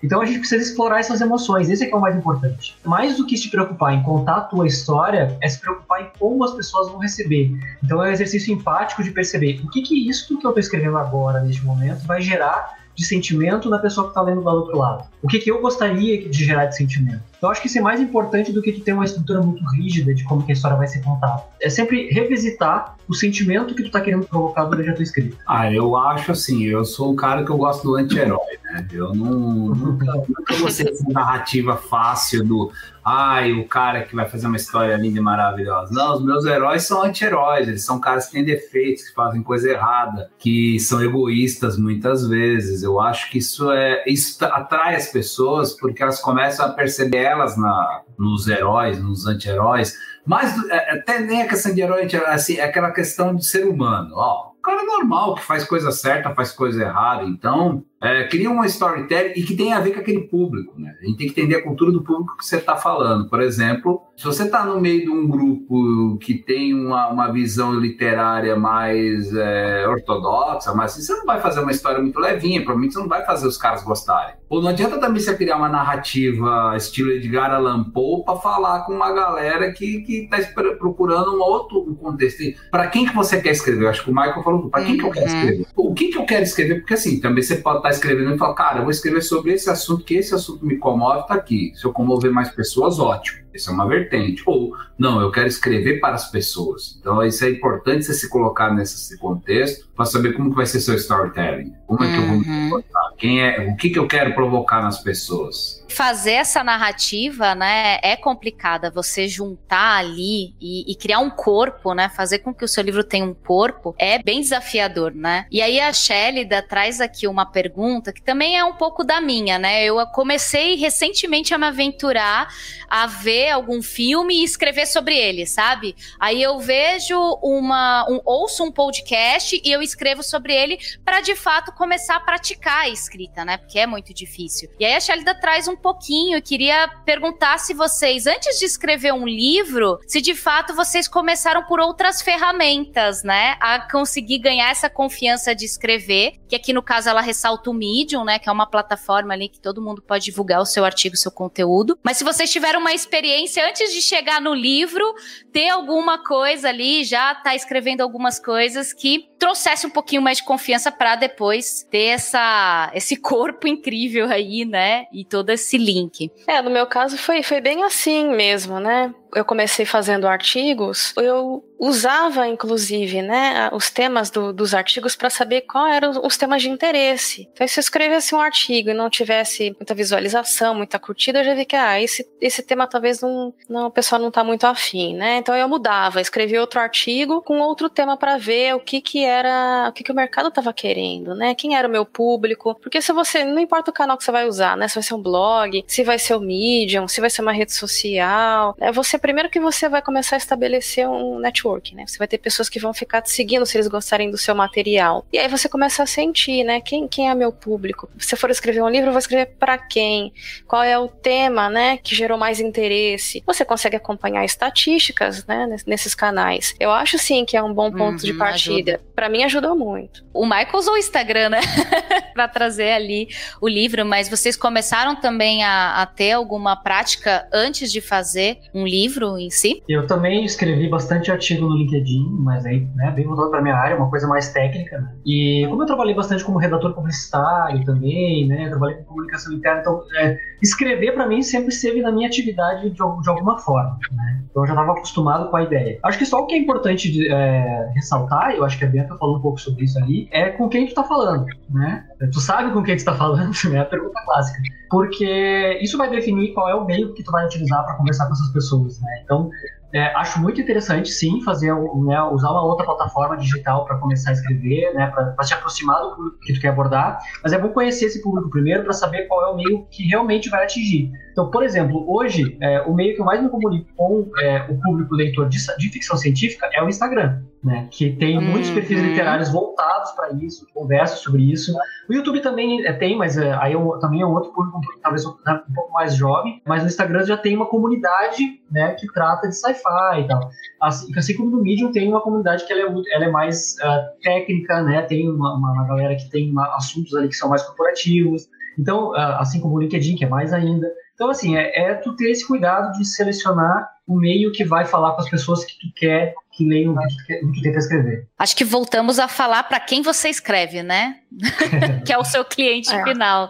Então a gente precisa explorar essas emoções, esse é que é o mais importante. Mais do que se preocupar em contar a tua história, é se preocupar em como as pessoas vão receber. Então é um exercício empático de perceber o que que isso que eu estou escrevendo agora, neste momento, vai gerar de sentimento na pessoa que está lendo do outro lado. O que, que eu gostaria de gerar de sentimento? Eu acho que isso é mais importante do que ter uma estrutura muito rígida de como que a história vai ser contada. É sempre revisitar o sentimento que tu está querendo provocar durante a tua escrita. Ah, eu acho assim, eu sou um cara que eu gosto do anti-herói, né? Eu não, nunca, nunca vou ser essa narrativa fácil do ai, o cara que vai fazer uma história linda e maravilhosa. Não, os meus heróis são anti-heróis, eles são caras que têm defeitos, que fazem coisa errada, que são egoístas muitas vezes. Eu acho que isso é isso atrai as pessoas porque elas começam a perceber elas na, nos heróis, nos anti-heróis. Mas é, até nem a questão de herói, assim, é aquela questão de ser humano. Ó, o cara normal que faz coisa certa, faz coisa errada. Então, é, cria uma storytelling e que tem a ver com aquele público, né? A gente tem que entender a cultura do público que você está falando. Por exemplo, se você está no meio de um grupo que tem uma, uma visão literária mais é, ortodoxa, mas assim, você não vai fazer uma história muito levinha, provavelmente você não vai fazer os caras gostarem. Ou não adianta também você criar uma narrativa estilo Edgar Allan Poe para falar com uma galera que está procurando um outro contexto. Para quem que você quer escrever? Eu acho que o Michael falou, para quem que eu quero uhum. escrever? O que que eu quero escrever? Porque assim, também você pode estar tá escrevendo e falar, cara, eu vou escrever sobre esse assunto, que esse assunto me comove, tá aqui. Se eu comover mais pessoas, ótimo. Isso é uma vertente. Ou, não, eu quero escrever para as pessoas. Então, isso é importante você se colocar nesse contexto para saber como que vai ser seu storytelling. Como é que uhum. eu vou me uhum. comportar? Quem é, o que, que eu quero provocar nas pessoas? fazer essa narrativa, né, é complicada. Você juntar ali e, e, criar um corpo, né, fazer com que o seu livro tenha um corpo, é bem desafiador, né? E aí a Shélida traz aqui uma pergunta que também é um pouco da minha, né? Eu comecei recentemente a me aventurar a ver algum filme e escrever sobre ele, sabe? Aí eu vejo uma, um, ouço um podcast e eu escrevo sobre ele para de fato começar a praticar a escrita, né? Porque é muito difícil. E aí a Shélida traz um pouquinho. Eu queria perguntar se vocês, antes de escrever um livro, se de fato vocês começaram por outras ferramentas, né? A conseguir ganhar essa confiança de escrever. Que aqui no caso ela ressalta o Medium, né? Que é uma plataforma ali que todo mundo pode divulgar o seu artigo, o seu conteúdo. Mas se vocês tiveram uma experiência antes de chegar no livro, ter alguma coisa ali, já tá escrevendo algumas coisas que trouxesse um pouquinho mais de confiança para depois ter essa, esse corpo incrível aí, né? E todo esse link. É, no meu caso foi, foi bem assim mesmo, né? eu comecei fazendo artigos, eu usava inclusive, né, os temas do, dos artigos para saber qual eram os temas de interesse. Então, se eu escrevesse um artigo e não tivesse muita visualização, muita curtida, eu já vi que ah, esse, esse tema talvez não, não o pessoal não está muito afim, né? Então eu mudava, escrevia outro artigo com outro tema para ver o que que era, o que que o mercado estava querendo, né? Quem era o meu público? Porque se você, não importa o canal que você vai usar, né? Se vai ser um blog, se vai ser o Medium, se vai ser uma rede social, né? Você primeiro que você vai começar a estabelecer um network, né? Você vai ter pessoas que vão ficar te seguindo se eles gostarem do seu material. E aí você começa a sentir, né? Quem, quem é meu público? Se for escrever um livro, eu vou escrever para quem? Qual é o tema, né, que gerou mais interesse? Você consegue acompanhar estatísticas, né, nesses canais. Eu acho sim que é um bom ponto uhum, de partida. Para mim ajudou muito. O Michael usou o Instagram, né, para trazer ali o livro, mas vocês começaram também a, a ter alguma prática antes de fazer um livro em si? Eu também escrevi bastante artigo no LinkedIn, mas aí, né, bem voltado para minha área, uma coisa mais técnica. Né? E como eu trabalhei bastante como redator publicitário também, né, trabalhei com comunicação interna, então é, escrever para mim sempre esteve na minha atividade de, de alguma forma. Né? Então eu já estava acostumado com a ideia. Acho que só o que é importante de, é, ressaltar, eu acho que a Bianca falou um pouco sobre isso ali, é com quem tu tá falando, né? Tu sabe com quem tu tá falando, né? A pergunta clássica. Porque isso vai definir qual é o meio que tu vai utilizar para conversar com essas pessoas, né? Então, é, acho muito interessante, sim, fazer né, usar uma outra plataforma digital para começar a escrever, né, para se aproximar do público que tu quer abordar. Mas é bom conhecer esse público primeiro para saber qual é o meio que realmente vai atingir. Então, por exemplo, hoje é, o meio que eu mais me comunico com é, o público leitor de, de, ficção científica é o Instagram, né, que tem uhum. muitos perfis literários voltados para isso, conversam sobre isso. O YouTube também é, tem, mas é, aí é também é um outro público, talvez um, um pouco mais jovem. Mas no Instagram já tem uma comunidade né, que trata de sci-fi sci-fi e tal. Assim, assim, como no Medium tem uma comunidade que ela é, ela é mais uh, técnica, né? Tem uma, uma, galera que tem uma, assuntos ali que são mais corporativos. Então, uh, assim como o LinkedIn, que é mais ainda. Então, assim, é, é, tu ter esse cuidado de selecionar o meio que vai falar com as pessoas que tu quer que leiam o que tu, quer, que tu tenta escrever. Acho que voltamos a falar para quem você escreve, né? que é o seu cliente é. final.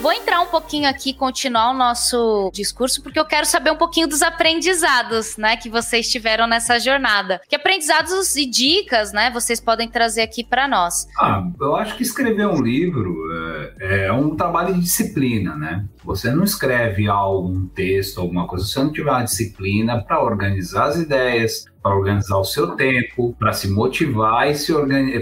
Vou entrar um pouquinho aqui, continuar o nosso discurso, porque eu quero saber um pouquinho dos aprendizados, né, que vocês tiveram nessa jornada. Que aprendizados e dicas, né, vocês podem trazer aqui para nós? Ah, eu acho que escrever um livro é, é um trabalho de disciplina, né? Você não escreve algo, um texto, alguma coisa, se você não tiver uma disciplina para organizar as ideias, para organizar o seu tempo, para se motivar e se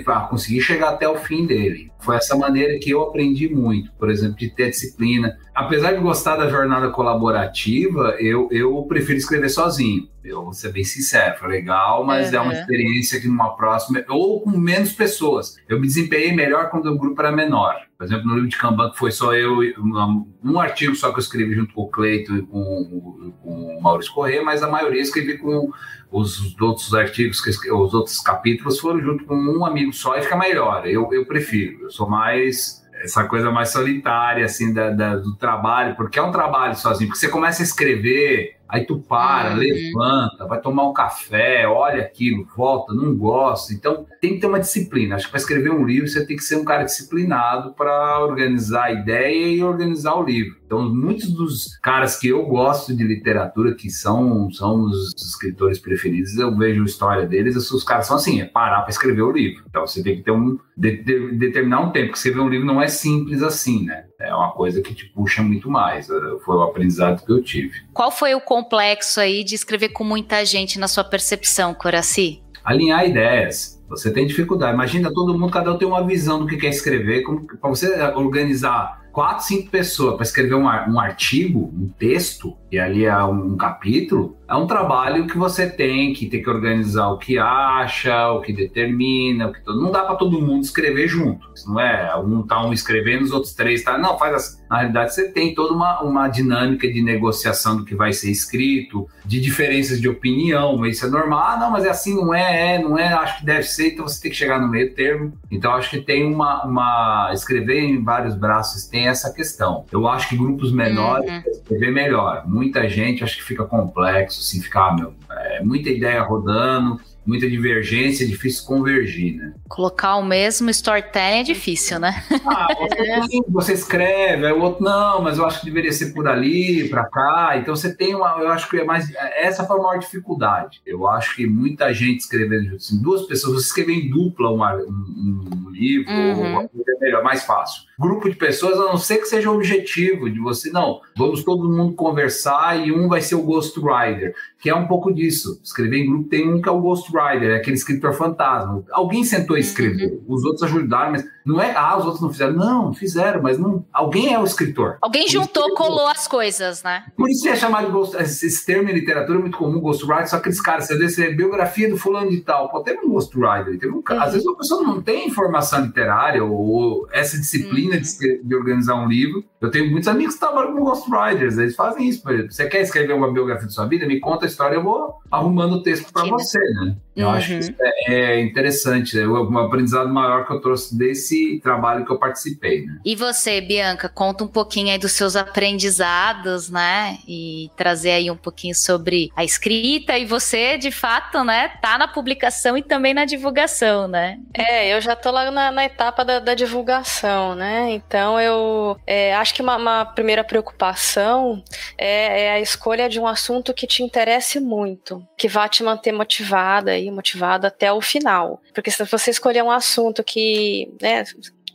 para conseguir chegar até o fim dele. Foi essa maneira que eu aprendi muito, por exemplo, de ter disciplina. Apesar de gostar da jornada colaborativa, eu, eu prefiro escrever sozinho. Eu vou ser bem sincero, foi legal, mas uhum. é uma experiência que numa próxima, ou com menos pessoas. Eu me desempenhei melhor quando o grupo era menor. Por exemplo, no livro de Kanban, que foi só eu, um, um artigo só que eu escrevi junto com o Cleito e com, com o Maurício Corrêa, mas a maioria eu escrevi com os outros artigos, os outros capítulos foram junto com um amigo só e fica melhor. Eu, eu prefiro, eu sou mais essa coisa mais solitária, assim, da, da, do trabalho, porque é um trabalho sozinho, porque você começa a escrever Aí tu para, uhum. levanta, vai tomar um café, olha aquilo, volta, não gosta. Então tem que ter uma disciplina. Acho que para escrever um livro você tem que ser um cara disciplinado para organizar a ideia e organizar o livro. Então muitos dos caras que eu gosto de literatura, que são, são os escritores preferidos, eu vejo a história deles, os caras são assim, é parar para escrever o livro. Então você tem que ter um de, de, determinar um tempo, porque escrever um livro não é simples assim, né? É uma coisa que te puxa muito mais. Eh, foi o aprendizado que eu tive. Qual foi o complexo aí de escrever com muita gente na sua percepção, Coraci? Alinhar ideias. Você tem dificuldade. Imagina todo mundo, cada um tem uma visão do que quer escrever. Para você organizar quatro, cinco pessoas para escrever um, um, artigo, um texto, e ali é um, capítulo, é um trabalho que você tem que ter que organizar o que acha, o que determina, o que não dá para todo mundo escrever junto. Isso não é um tá um escrevendo, os outros três tá, não, faz assim. Na realidade, você tem toda uma, uma dinâmica de negociação do que vai ser escrito, de diferenças de opinião, isso é normal. Ah, não, mas é assim, não é, é, não é, acho que deve ser, então você tem que chegar no meio termo. Então, acho que tem uma, uma escrever em vários braços tem essa questão. Eu acho que grupos menores uhum. escrever melhor. Muita gente acho que fica complexo, assim, ficar, ah, meu, é, muita ideia rodando, muita divergência, é difícil convergir, né? Colocar o mesmo storytelling é difícil, né? Ah, você, você escreve, aí o outro não, mas eu acho que deveria ser por ali, para cá. Então você tem uma, eu acho que é mais essa foi a maior dificuldade. Eu acho que muita gente escrevendo assim, duas pessoas, você escrever em dupla um, um, um livro, uhum. melhor, mais fácil. Grupo de pessoas, a não ser que seja o objetivo de você, não, vamos todo mundo conversar e um vai ser o Ghost Rider, que é um pouco disso. Escrever em grupo tem um que é o Ghost Rider, é aquele escritor fantasma. Alguém sentou e escreveu, uhum. os outros ajudaram, mas não é, ah, os outros não fizeram. Não, fizeram, mas não. Alguém é o escritor. Alguém juntou, colou as coisas, né? Por isso é chamado Ghost, esse termo em literatura é muito comum, Ghost Rider, só aqueles caras, você vê, você biografia do fulano de tal, pô, teve um Ghost Rider, teve um, uhum. às vezes a pessoa não tem informação literária ou, essa disciplina uhum. De, de, organizar um livro. Eu tenho muitos amigos que trabalham com Ghost Riders, eles fazem isso, por exemplo. Você quer escrever uma biografia da sua vida? Me conta a história, eu vou arrumando o texto para você, né? Eu uhum. acho que isso é, é interessante, é um aprendizado maior que eu trouxe desse trabalho que eu participei. Né? E você, Bianca, conta um pouquinho aí dos seus aprendizados, né? E trazer aí um pouquinho sobre a escrita e você, de fato, né, tá na publicação e também na divulgação, né? É, eu já tô lá na, na etapa da, da, divulgação, né? Então eu é, acho que uma, uma, primeira preocupação é, é a escolha de um assunto que te interesse muito, que vá te manter motivada e motivado até o final. Porque se você escolher um assunto que, né,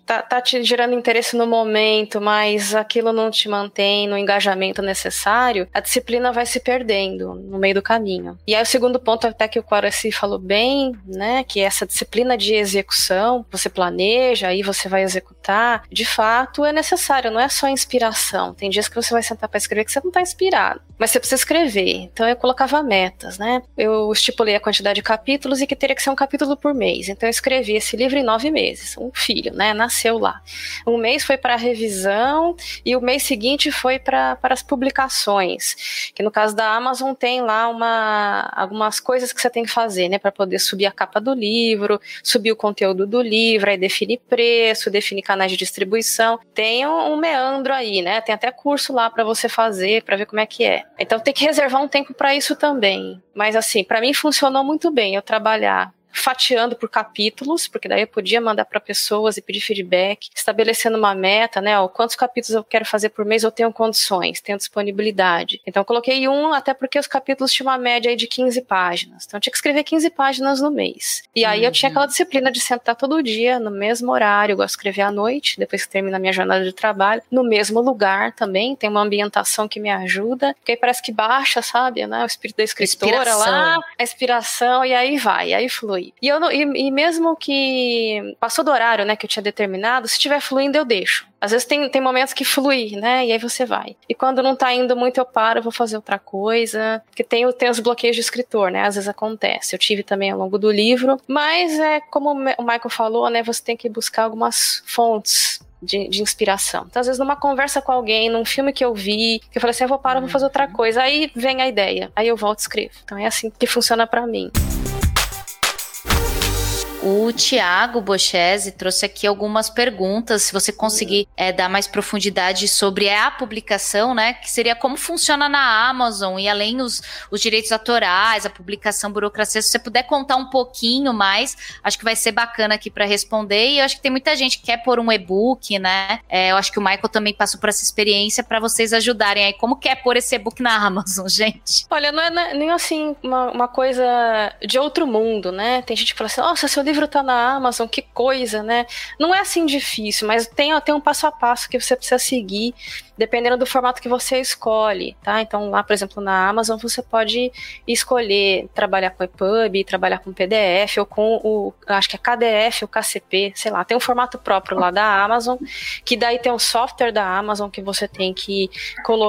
tá, tá te gerando interesse no momento, mas aquilo não te mantém no engajamento necessário, a disciplina vai se perdendo no meio do caminho. E aí o segundo ponto, até que o Quaraci falou bem, né, que essa disciplina de execução, você planeja, aí você vai executar, de fato é necessário, não é só inspiração. Tem dias que você vai sentar para escrever que você não tá inspirado, mas você precisa escrever. Então eu colocava metas, né? Eu estipulei a quantidade de capítulos e que teria que ser um capítulo por mês. Então eu escrevi esse livro em nove meses, um filho, né, na nasceu lá. Um mês foi para revisão e o mês seguinte foi para as publicações. Que no caso da Amazon tem lá uma, algumas coisas que você tem que fazer, né, para poder subir a capa do livro, subir o conteúdo do livro, aí definir preço, definir canais de distribuição. Tem um, um meandro aí, né? Tem até curso lá para você fazer, para ver como é que é. Então tem que reservar um tempo para isso também. Mas assim, para mim funcionou muito bem eu trabalhar fatiando por capítulos, porque daí eu podia mandar para pessoas e pedir feedback, estabelecendo uma meta, né? Ó, quantos capítulos eu quero fazer por mês, eu tenho condições, tenho disponibilidade. Então eu coloquei um, até porque os capítulos tinham uma média aí de 15 páginas. Então eu tinha que escrever 15 páginas no mês. E aí uhum. eu tinha aquela disciplina de sentar todo dia, no mesmo horário, eu gosto de escrever à noite, depois que termina a minha jornada de trabalho, no mesmo lugar também, tem uma ambientação que me ajuda, porque aí parece que baixa, sabe, né? O espírito da escritora inspiração. lá, a inspiração, e aí vai, aí flui E, eu não, e, e, mesmo que passou do horário, né, que eu tinha determinado, se estiver fluindo, eu deixo. Às vezes tem, tem momentos que flui, né, e aí você vai. E quando não tá indo muito, eu paro, vou fazer outra coisa. Porque tem, tem os bloqueios de escritor, né, às vezes acontece. Eu tive também ao longo do livro. Mas é como o Michael falou, né, você tem que buscar algumas fontes de, de, inspiração. Então, às vezes, numa conversa com alguém, num filme que eu vi, que eu falei assim, eu vou parar, vou fazer outra coisa. Aí vem a ideia, aí eu volto e escrevo. Então é assim que funciona para mim. O Tiago Bochese trouxe aqui algumas perguntas, se você conseguir é, dar mais profundidade sobre a publicação, né? Que seria como funciona na Amazon e além os, os direitos autorais, a publicação, burocracia, se você puder contar um pouquinho mais, acho que vai ser bacana aqui para responder. E eu acho que tem muita gente que quer pôr um e-book, né? É, eu acho que o Michael também passou por essa experiência para vocês ajudarem aí. Como quer pôr esse e-book na Amazon, gente? Olha, não é, é nem assim uma, uma coisa de outro mundo, né? Tem gente que fala assim, nossa, seu livro livro tá na Amazon, que coisa, né? Não é assim difícil, mas tem, tem um passo a passo que você precisa seguir dependendo do formato que você escolhe, tá? Então lá, por exemplo, na Amazon você pode escolher trabalhar com EPUB, trabalhar com PDF ou com o, acho que é KDF ou KCP, sei lá, tem um formato próprio lá da Amazon, que daí tem um software da Amazon que você tem que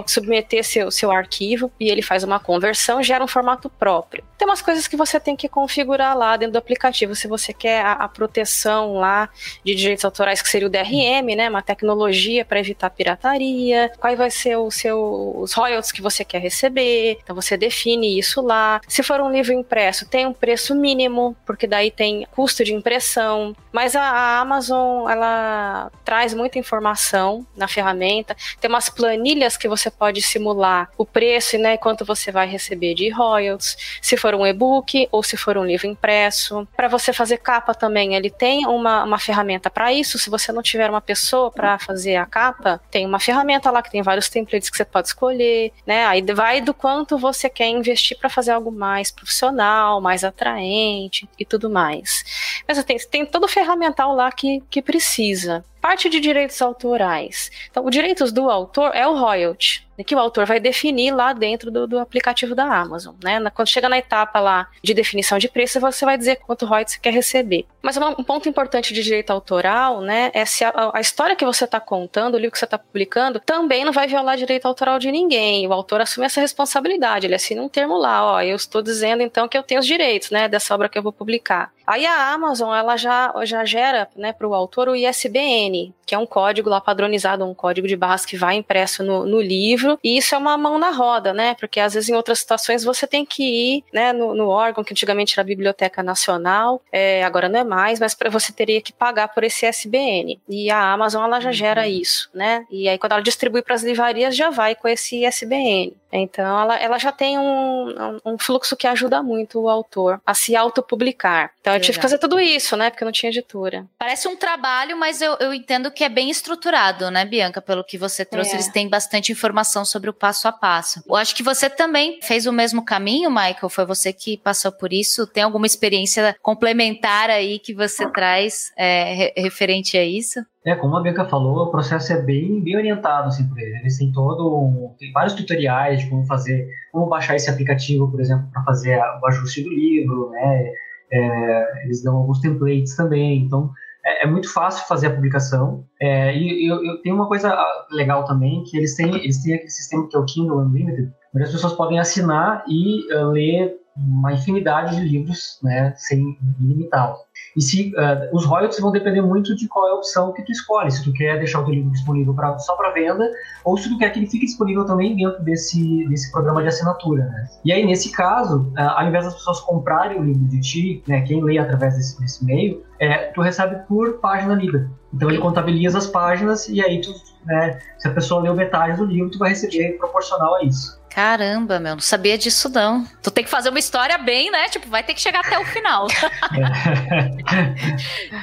submeter seu, seu arquivo e ele faz uma conversão, gera um formato próprio. Tem umas coisas que você tem que configurar lá dentro do aplicativo, se você quer a, a proteção lá de direitos autorais, que seria o DRM, né, uma tecnologia para evitar pirataria, qual vai ser o seu, os royalties que você quer receber. Então você define isso lá. Se for um livro impresso, tem um preço mínimo, porque daí tem custo de impressão. Mas a, a Amazon, ela traz muita informação na ferramenta. Tem umas planilhas que você pode simular o preço e né, quanto você vai receber de royalties. Se for um e-book ou se for um livro impresso. Para você fazer capa também, ele tem uma, uma ferramenta para isso. Se você não tiver uma pessoa para fazer a capa, tem uma ferramenta ferramenta lá que tem vários templates que você pode escolher, né? Aí vai do quanto você quer investir para fazer algo mais profissional, mais atraente e tudo mais. Mas tem, tem todo o ferramental lá que, que precisa. Parte de direitos autorais. Então, os direitos do autor é o royalty que o autor vai definir lá dentro do, do, aplicativo da Amazon, né? Quando chega na etapa lá de definição de preço, você vai dizer quanto royalties você quer receber. Mas um ponto importante de direito autoral, né, é se a, a história que você está contando, o livro que você está publicando, também não vai violar direito autoral de ninguém. O autor assume essa responsabilidade, ele assina um termo lá, ó, eu estou dizendo então que eu tenho os direitos, né, dessa obra que eu vou publicar. Aí a Amazon, ela já, já gera, né, para o autor o ISBN, que é um código lá padronizado, um código de barras que vai impresso no, no livro, e isso é uma mão na roda, né, porque às vezes em outras situações você tem que ir, né, no, no órgão que antigamente era a Biblioteca Nacional, é, agora não é mais, mas você teria que pagar por esse ISBN, e a Amazon, ela já gera uhum. isso, né, e aí quando ela distribui para as livrarias, já vai com esse ISBN. Então, ela, ela já tem um, um fluxo que ajuda muito o autor a se autopublicar. Então, eu tive que fazer tudo isso, né? Porque eu não tinha editora. Parece um trabalho, mas eu, eu entendo que é bem estruturado, né, Bianca? Pelo que você trouxe, é. eles têm bastante informação sobre o passo a passo. Eu acho que você também fez o mesmo caminho, Michael. Foi você que passou por isso. Tem alguma experiência complementar aí que você traz é, referente a isso? É, como a Bianca falou, o processo é bem, bem orientado assim, por eles. Eles têm todo um, tem vários tutoriais de como fazer, como baixar esse aplicativo, por exemplo, para fazer o ajuste do livro, né? É, eles dão alguns templates também, então é, é muito fácil fazer a publicação. É, e eu, eu tenho uma coisa legal também que eles têm, eles têm aquele sistema que é o Kindle Unlimited, onde as pessoas podem assinar e uh, ler uma infinidade de livros, né, sem limitado. E se uh, os royalties vão depender muito de qual é a opção que tu escolhe, se tu quer deixar o teu livro disponível só para venda ou se tu quer que ele fique disponível também dentro desse, desse programa de assinatura. Né? E aí nesse caso, uh, ao invés das pessoas comprarem o livro de ti, né, quem lê através desse, desse meio, é, tu recebe por página lida. Então ele contabiliza as páginas e aí tu, né, se a pessoa leu metade do livro, tu vai receber proporcional a isso. Caramba, meu, não sabia disso não. Tu tem que fazer uma história bem, né? Tipo, vai ter que chegar até o final.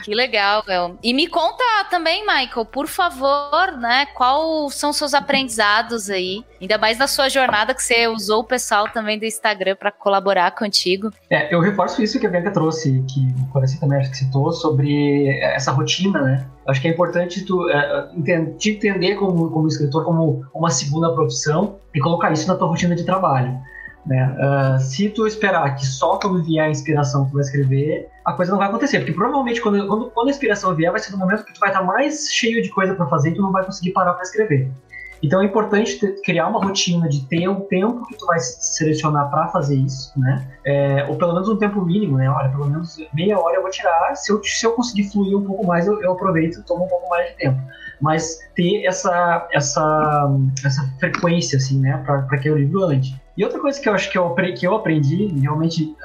que legal, meu. E me conta também, Michael, por favor, né? Quais são seus aprendizados aí? Ainda mais na sua jornada que você usou o pessoal também do Instagram para colaborar contigo. É, eu reforço isso que a Bianca trouxe, que o Coraci também acho que citou, sobre essa rotina, né? Acho que é importante tu é, te entender como, como escritor como uma segunda profissão e colocar isso na tua rotina de trabalho. Né? Uh, se tu esperar que só quando vier a inspiração tu vai escrever, a coisa não vai acontecer, porque provavelmente quando, quando, quando a inspiração vier, vai ser no momento que tu vai estar mais cheio de coisa para fazer e tu não vai conseguir parar para escrever. Então é importante ter, criar uma rotina de ter um tempo que tu vai selecionar para fazer isso, né? É, ou pelo menos um tempo mínimo, né? Olha, pelo menos meia hora eu vou tirar. Se eu, se eu conseguir fluir um pouco mais, eu, eu aproveito e tomo um pouco mais de tempo. Mas ter essa, essa, essa frequência, assim, né? Para que o livro ande. E outra coisa que eu acho que eu, que eu aprendi, realmente,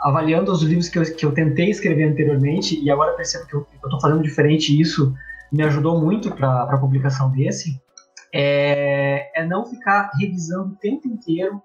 avaliando os livros que eu, que eu tentei escrever anteriormente, e agora percebo que eu estou fazendo diferente, isso me ajudou muito para a publicação desse, é, é não ficar revisando o tempo inteiro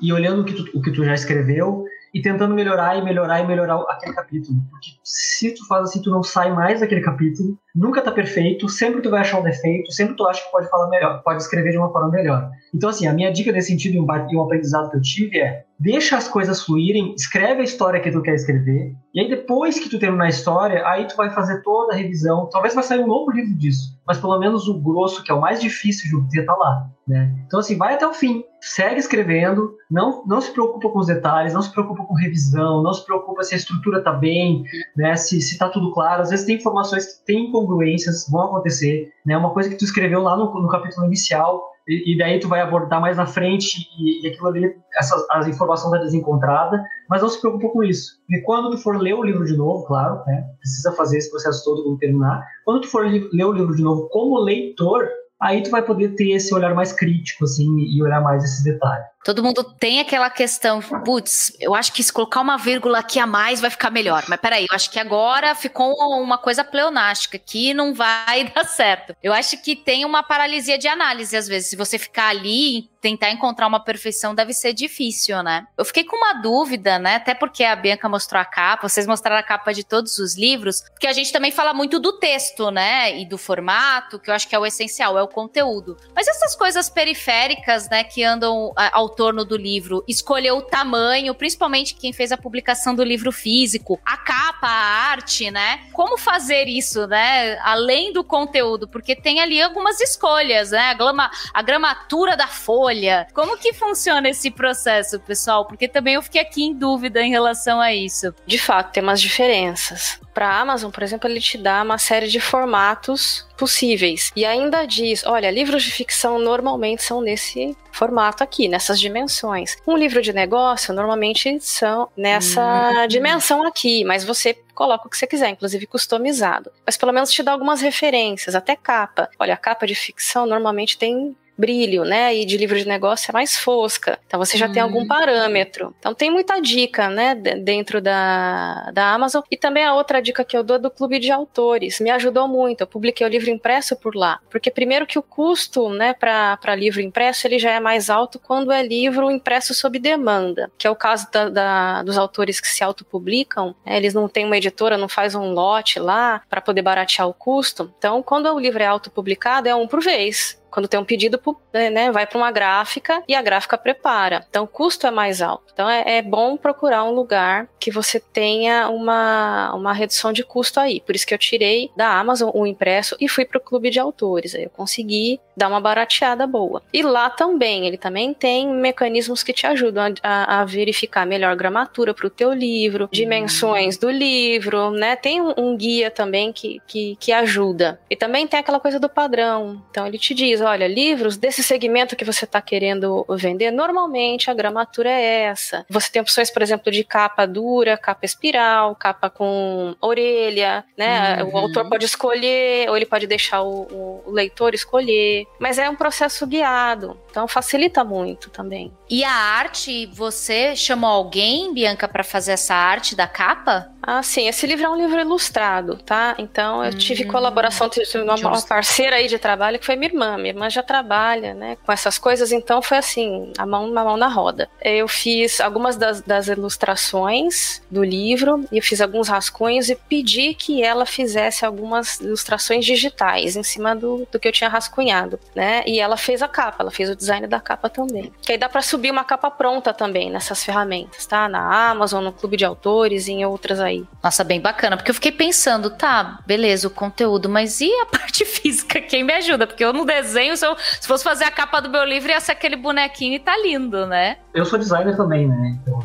e olhando o que tu, o que tu já escreveu e tentando melhorar e melhorar e melhorar aquele capítulo. Porque se tu faz assim, tu não sai mais daquele capítulo, nunca tá perfeito, sempre tu vai achar um defeito, sempre tu acha que pode falar melhor, pode escrever de uma forma melhor. Então, assim, a minha dica nesse sentido e um, aprendizado que eu tive é deixa as coisas fluírem, escreve a história que tu quer escrever, e aí depois que tu terminar a história, aí tu vai fazer toda a revisão. Talvez vai sair um novo livro disso, mas pelo menos o grosso, que é o mais difícil de obter, tá lá. Né? Então, assim, vai até o fim, segue escrevendo, não, não se preocupa com os detalhes, não se preocupa com revisão, não se preocupa se a estrutura tá bem, né? se, se tá tudo claro. Às vezes tem informações que têm incongruências, vão acontecer. Né? Uma coisa que tu escreveu lá no, no capítulo inicial, e, daí tu vai abordar mais na frente, e, e aquilo ali, essa, as informações tá desencontrada, mas não se preocupa com isso. E quando tu for ler o livro de novo, claro, né? precisa fazer esse processo todo quando terminar, quando tu for ler o livro de novo como leitor, aí tu vai poder ter esse olhar mais crítico, assim, e olhar mais esses detalhes. Todo mundo tem aquela questão, putz, eu acho que se colocar uma vírgula aqui a mais vai ficar melhor. Mas peraí, eu acho que agora ficou uma coisa pleonástica que não vai dar certo. Eu acho que tem uma paralisia de análise, às vezes. Se você ficar ali tentar encontrar uma perfeição, deve ser difícil, né? Eu fiquei com uma dúvida, né? Até porque a Bianca mostrou a capa, vocês mostraram a capa de todos os livros, porque a gente também fala muito do texto, né? E do formato, que eu acho que é o essencial, é o conteúdo. Mas essas coisas periféricas, né, que andam ao autor do livro escolheu o tamanho, principalmente quem fez a publicação do livro físico, a capa capa, a arte, né? Como fazer isso, né? Além do conteúdo, porque tem ali algumas escolhas, né? A, glama, a gramatura da folha. Como que funciona esse processo, pessoal? Porque também eu fiquei aqui em dúvida em relação a isso. De fato, tem umas diferenças. Para a Amazon, por exemplo, ele te dá uma série de formatos possíveis. E ainda diz: olha, livros de ficção normalmente são nesse formato aqui, nessas dimensões. Um livro de negócio normalmente são nessa hum. dimensão aqui, mas você coloca o que você quiser, inclusive customizado. Mas pelo menos te dá algumas referências, até capa. Olha, a capa de ficção normalmente tem brilho, né? E de livro de negócio é mais fosca. Então você já tem algum hum. parâmetro. Então tem muita dica, né, dentro da, da Amazon. E também a outra dica que eu dou é do clube de autores. Me ajudou muito. Eu publiquei o livro impresso por lá. Porque primeiro que o custo, né, para livro impresso, ele já é mais alto quando é livro impresso sob demanda, que é o caso da, da, dos autores que se autopublicam. Né, eles não têm uma editora, não faz um lote lá para poder baratear o custo. Então, quando o livro é autopublicado, é um por vez. Quando tem um pedido, né, né vai para uma gráfica e a gráfica prepara. Então o custo é mais alto. Então é, é, bom procurar um lugar que você tenha uma, uma redução de custo aí. Por isso que eu tirei da Amazon o impresso e fui para o clube de autores. Aí eu consegui dar uma barateada boa. E lá também, ele também tem mecanismos que te ajudam a, a verificar melhor gramatura para o teu livro, dimensões do livro, né? Tem um, um guia também que, que, que ajuda. E também tem aquela coisa do padrão. Então ele te diz, olha, livros desse segmento que você está querendo vender, normalmente a gramatura é essa. Você tem opções, por exemplo, de capa dura, capa espiral, capa com orelha, né? Uhum. O autor pode escolher, ou ele pode deixar o, o leitor escolher. Mas é um processo guiado, então facilita muito também. E a arte, você chamou alguém, Bianca, para fazer essa arte da capa? Ah, sim. Esse livro é um livro ilustrado, tá? Então eu tive hum, colaboração de uma, uma, parceira aí de trabalho que foi minha irmã. Minha irmã já trabalha, né, com essas coisas, então foi assim, a mão, a mão na roda. Eu fiz algumas das, das ilustrações do livro e fiz alguns rascunhos e pedi que ela fizesse algumas ilustrações digitais em cima do, do que eu tinha rascunhado, né? E ela fez a capa, ela fez o design da capa também. Que aí dá para subir uma capa pronta também nessas ferramentas, tá? Na Amazon, no Clube de Autores e em outras aí. Nossa, bem bacana, porque eu fiquei pensando, tá, beleza, o conteúdo, mas e a parte física? Quem me ajuda? Porque eu não desenho, se, se fosse fazer a capa do meu livro, ia ser aquele bonequinho e tá lindo, né? Eu sou designer também, né? Então,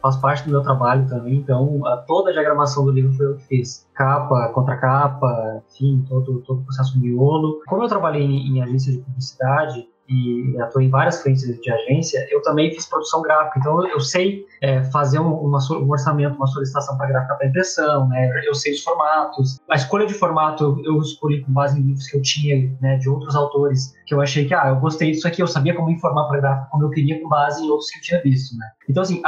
faz parte do meu trabalho também, então toda a diagramação do livro foi eu que fiz. Capa, contracapa, enfim, todo, todo o processo miolo. Como eu trabalhei em, em agência de publicidade, e atuei em várias frentes de agência, eu também fiz produção gráfica. Então eu sei é, fazer um, uma, um, orçamento, uma solicitação para gráfica para impressão, né? Eu sei os formatos. A escolha de formato eu escolhi com base em livros que eu tinha, né, de outros autores, que eu achei que, ah, eu gostei disso aqui, eu sabia como informar para gráfica como eu queria com base em outros que eu tinha visto, né? Então, assim,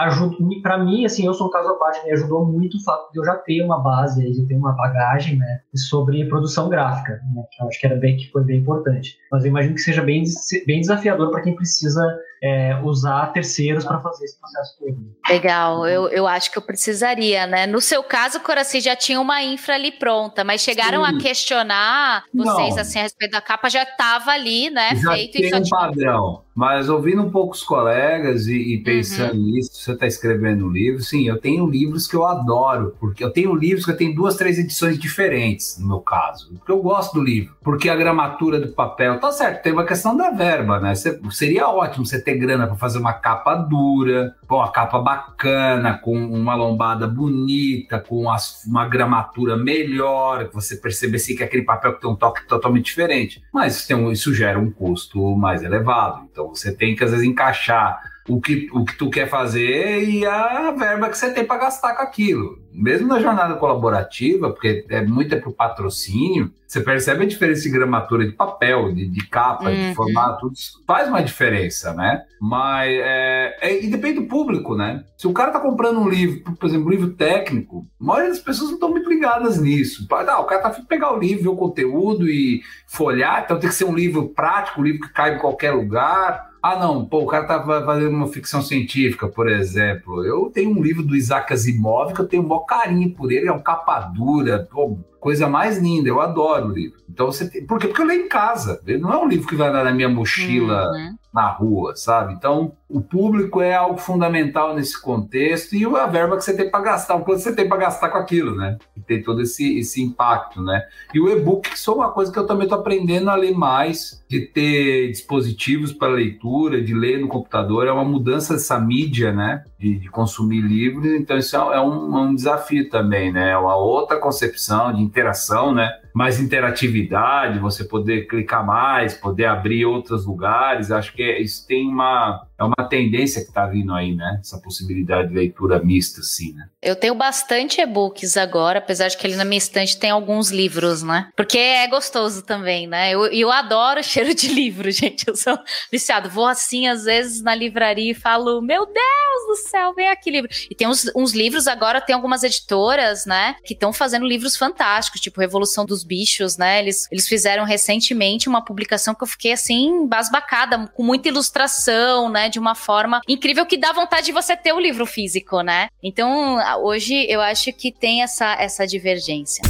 para mim, assim, eu sou um caso à parte, me ajudou muito o fato de eu já ter uma base, eu tenho uma bagagem, né, sobre produção gráfica, né, que eu acho que era bem, que foi bem importante. Mas eu imagino que seja bem, bem desafiador para quem precisa é, usar terceiros para fazer esse processo todo. Legal, eu, eu acho que eu precisaria, né? No seu caso, Coraci já tinha uma infra ali pronta, mas chegaram Sim. a questionar vocês Não. assim a respeito da capa, já estava ali, né? Já feito tem e só um tinha... padrão. Mas ouvindo um pouco os colegas e, e pensando uhum. nisso, você está escrevendo um livro, sim, eu tenho livros que eu adoro, porque eu tenho livros que eu tenho duas, três edições diferentes, no meu caso. Porque eu gosto do livro, porque a gramatura do papel, tá certo, tem uma questão da verba, né? seria ótimo você ter grana para fazer uma capa dura, uma capa bacana, com uma lombada bonita, com as, uma gramatura melhor, que você percebesse que aquele papel tem um toque totalmente diferente. Mas tem um, isso gera um custo mais elevado. Então você tem que, às vezes, encaixar o que, o que tu quer fazer e a verba que você tem para gastar com aquilo. Mesmo na jornada colaborativa, porque é muito é para o patrocínio, você percebe a diferença de gramatura de papel, de, de capa, uhum. de formato, faz uma diferença, né? Mas é, é, e depende do público, né? Se o cara tá comprando um livro, por exemplo, um livro técnico, a maioria das pessoas não estão muito ligadas nisso. Não, o cara tá pegar o livro, ver o conteúdo e folhar, então tem que ser um livro prático, um livro que cai em qualquer lugar ah, não, pô, o cara tá fazendo uma ficção científica, por exemplo. Eu tenho um livro do Isaac Asimov que eu tenho um maior carinho por ele, é um capa dura, pô, coisa mais linda, eu adoro o livro. Então você tem, por quê? Porque eu leio em casa. Ele não é um livro que vai na minha mochila uhum. na rua, sabe? Então, o público é algo fundamental nesse contexto e a verba que você tem para gastar, o quanto você tem para gastar com aquilo, né? E tem todo esse, esse impacto, né? E o e-book, que é uma coisa que eu também estou aprendendo a ler mais, de ter dispositivos para leitura, de ler no computador, é uma mudança dessa mídia, né? De, de consumir livros, então isso é, um, é um desafio também, né? É uma outra concepção de interação, né? Mais interatividade, você poder clicar mais, poder abrir outros lugares. Acho que é, isso tem uma, é uma tendência que está vindo aí, né? Essa possibilidade de leitura mista, assim, né? Eu tenho bastante e-books agora, apesar de que ali na minha estante tem alguns livros, né? Porque é gostoso também, né? Eu, eu adoro cheiro de livro, gente. Eu sou viciado. Vou assim, às vezes, na livraria e falo, meu Deus do céu, vem aqui livro. E tem uns, uns livros agora, tem algumas editoras, né? Que estão fazendo livros fantásticos, tipo Revolução dos bichos, né? Eles, eles fizeram recentemente uma publicação que eu fiquei assim, basbacada, com muita ilustração, né? De uma forma incrível que dá vontade de você ter o livro físico, né? Então, hoje eu acho que tem essa, essa divergência.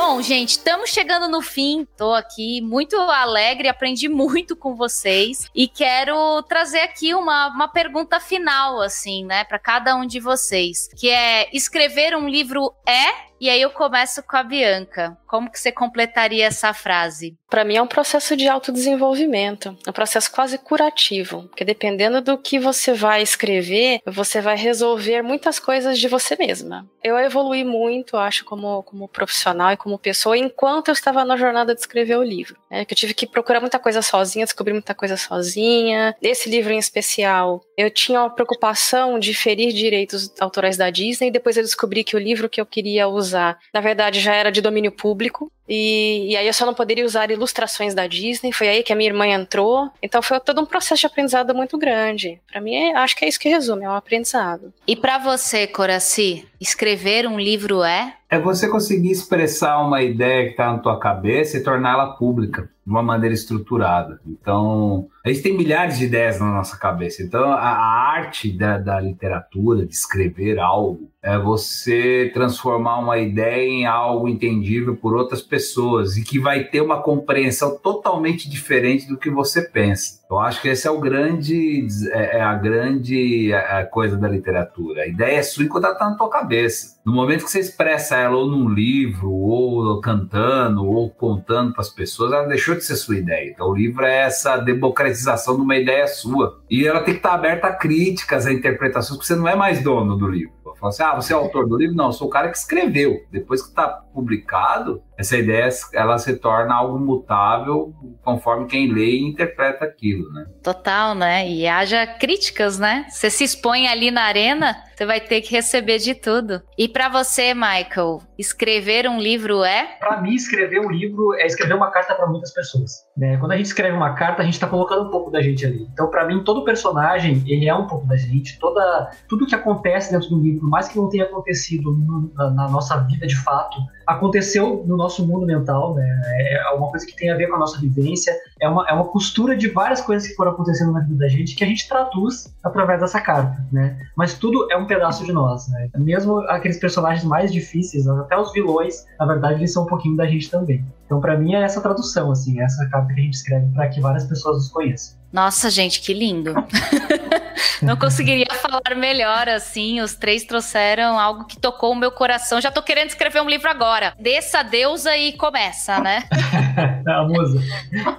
Bom, gente, estamos chegando no fim. Tô aqui muito alegre, aprendi muito com vocês e quero trazer aqui uma, uma pergunta final, assim, né, para cada um de vocês, que é escrever um livro é e aí eu começo com a Bianca. Como que você completaria essa frase? Para mim é um processo de autodesenvolvimento, um processo quase curativo, porque dependendo do que você vai escrever, você vai resolver muitas coisas de você mesma. Eu evolui muito, acho, como, como profissional e como pessoa, enquanto eu estava na jornada de escrever o livro. Né? Eu tive que procurar muita coisa sozinha, descobrir muita coisa sozinha. Esse livro em especial, eu tinha uma preocupação de ferir direitos autorais da Disney, e depois eu descobri que o livro que eu queria usar na verdade, já era de domínio público. E, e, aí eu só não poderia usar ilustrações da Disney. Foi aí que a minha irmã entrou. Então foi todo um processo de aprendizado muito grande. Para mim, é, acho que é isso que resume, é um aprendizado. E para você, Coraci, escrever um livro é? É você conseguir expressar uma ideia que está na tua cabeça e torná-la pública de uma maneira estruturada. Então, a gente tem milhares de ideias na nossa cabeça. Então, a, a arte da, da literatura, de escrever algo, é você transformar uma ideia em algo entendível por outras pessoas e que vai ter uma compreensão totalmente diferente do que você pensa. Eu acho que esse é o grande, é, é a grande é, coisa da literatura. A ideia é sua enquanto ela está na tua cabeça. No momento que você expressa ela ou num livro, ou cantando, ou contando para as pessoas, ela deixou de ser sua ideia. Então o livro é essa democratização de uma ideia sua. E ela tem que estar aberta a críticas, a interpretações, porque você não é mais dono do livro. Fala assim, ah, você é autor do livro? Não, eu sou o cara que escreveu. Depois que está publicado, essa ideia ela se torna algo mutável conforme quem lê e interpreta aquilo, né? Total, né? E haja críticas, né? Você se expõe ali na arena, você vai ter que receber de tudo. E para você, Michael, escrever um livro é? Para mim, escrever um livro é escrever uma carta para muitas pessoas. Né? Quando a gente escreve uma carta, a gente está colocando um pouco da gente ali. Então, para mim, todo personagem ele é um pouco da gente. Toda tudo que acontece dentro do livro, mais que não tenha acontecido no, na, na nossa vida de fato, aconteceu no nosso mundo mental, né? É uma coisa que tem a ver com a nossa vivência, é uma, é uma costura de várias coisas que foram acontecendo na vida da gente que a gente traduz através dessa carta, né? Mas tudo é um pedaço de nós, né? Mesmo aqueles personagens mais difíceis, até os vilões, na verdade, eles são um pouquinho da gente também. Então, para mim, é essa tradução, assim, essa carta que a gente escreve para que várias pessoas nos conheçam. Nossa, gente, que lindo. Não conseguiria falar melhor assim. Os três trouxeram algo que tocou o meu coração. Já tô querendo escrever um livro agora. Desça a deusa e começa, né? a musa.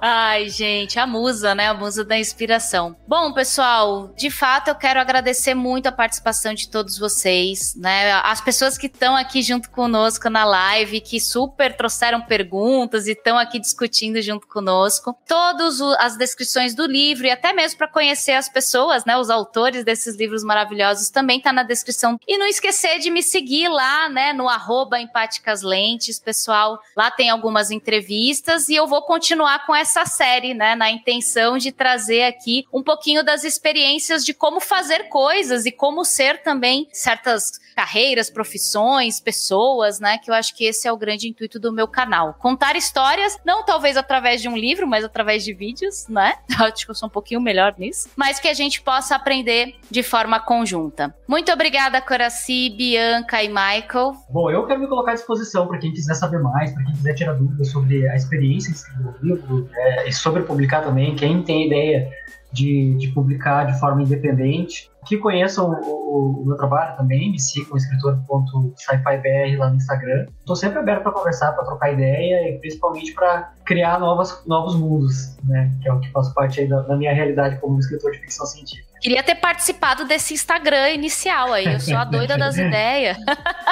Ai, gente, a musa, né? A musa da inspiração. Bom, pessoal, de fato eu quero agradecer muito a participação de todos vocês, né? As pessoas que estão aqui junto conosco na live, que super trouxeram perguntas e estão aqui discutindo junto conosco. Todas as descrições do livro e até mesmo para conhecer as pessoas, né? Os autores desses livros maravilhosos também tá na descrição. E não esquecer de me seguir lá, né, no arroba Empáticas Lentes, pessoal. Lá tem algumas entrevistas e eu vou continuar com essa série, né, na intenção de trazer aqui um pouquinho das experiências de como fazer coisas e como ser também certas carreiras, profissões, pessoas, né? Que eu acho que esse é o grande intuito do meu canal. Contar histórias, não talvez através de um livro, mas através de vídeos, né? Acho que eu sou um pouquinho melhor nisso. Mas que a gente possa aprender de forma conjunta. Muito obrigada, Coraci, Bianca e Michael. Bom, eu quero me colocar à disposição para quem quiser saber mais, para quem quiser tirar dúvidas sobre a experiência de escrever livro é, e sobre publicar também. Quem tem ideia de, de publicar de forma independente, que conheçam o, o, meu trabalho também, me sigam escritor.sci-fi.br lá no Instagram. Estou sempre aberto para conversar, para trocar ideia e principalmente para criar novas, novos mundos, né? Que é o que faz parte aí da, da minha realidade como escritor de ficção científica. Queria ter participado desse Instagram inicial aí. Eu sou a doida das ideias.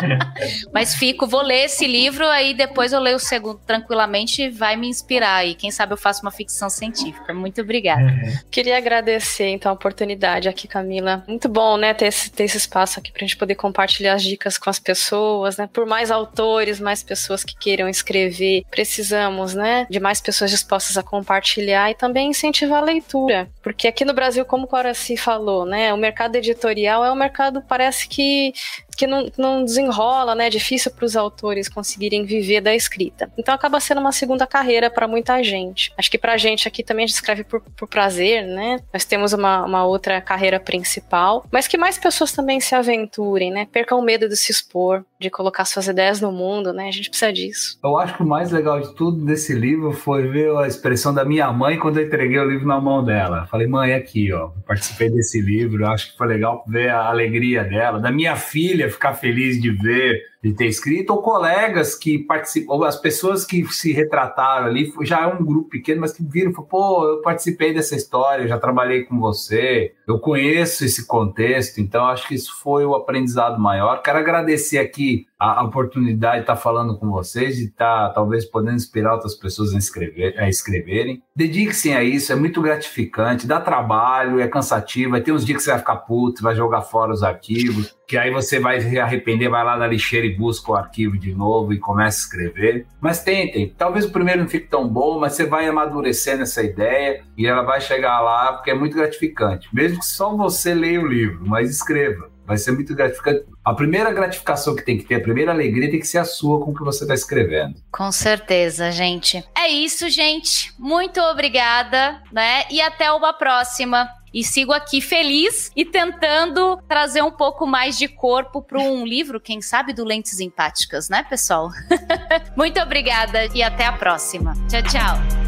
Mas fico, vou ler esse livro, aí depois eu leio o segundo tranquilamente e vai me inspirar. aí. quem sabe eu faço uma ficção científica. Muito obrigada. Queria agradecer, então, a oportunidade aqui, Camila. Muito bom, né, ter esse, ter esse espaço aqui pra gente poder compartilhar as dicas com as pessoas, né? Por mais autores, mais pessoas que queiram escrever, precisamos, né, de mais pessoas dispostas a compartilhar e também incentivar a leitura. Porque aqui no Brasil, como o Coraci falou, né? O mercado editorial é um mercado, parece que que não, não desenrola, né? É difícil para os autores conseguirem viver da escrita. Então acaba sendo uma segunda carreira para muita gente. Acho que para a gente aqui também a gente escreve por, por prazer, né? Nós temos uma, uma outra carreira principal, mas que mais pessoas também se aventurem, né? Percam o medo de se expor, de colocar suas ideias no mundo, né? A gente precisa disso. Eu acho que o mais legal de tudo desse livro foi ver a expressão da minha mãe quando eu entreguei o livro na mão dela. Falei, mãe, aqui, ó, participei desse livro, acho que foi legal ver a alegria dela, da minha filha ficar feliz de ver de ter escrito, ou colegas que participam, ou as pessoas que se retrataram ali, já é um grupo pequeno, mas que viram, pô, eu participei dessa história, já trabalhei com você, eu conheço esse contexto, então acho que isso foi o aprendizado maior. Quero agradecer aqui a, oportunidade de estar falando com vocês, de estar talvez podendo inspirar outras pessoas a, escrever, a escreverem. Dedique-se a isso, é muito gratificante, dá trabalho, é cansativo, vai ter uns dias que você vai ficar puto, vai jogar fora os arquivos, que aí você vai se arrepender, vai lá na lixeira e busca o arquivo de novo e começa a escrever. Mas tentem. Talvez o primeiro não fique tão bom, mas você vai amadurecendo essa ideia e ela vai chegar lá porque é muito gratificante. Mesmo que só você leia o livro, mas escreva. Vai ser muito gratificante. A primeira gratificação que tem que ter, a primeira alegria tem que ser a sua com o que você está escrevendo. Com certeza, gente. É isso, gente. Muito obrigada, né? E até uma próxima. E sigo aqui feliz e tentando trazer um pouco mais de corpo para um livro, quem sabe, do Lentes Empáticas, né, pessoal? Muito obrigada e até a próxima. Tchau, tchau.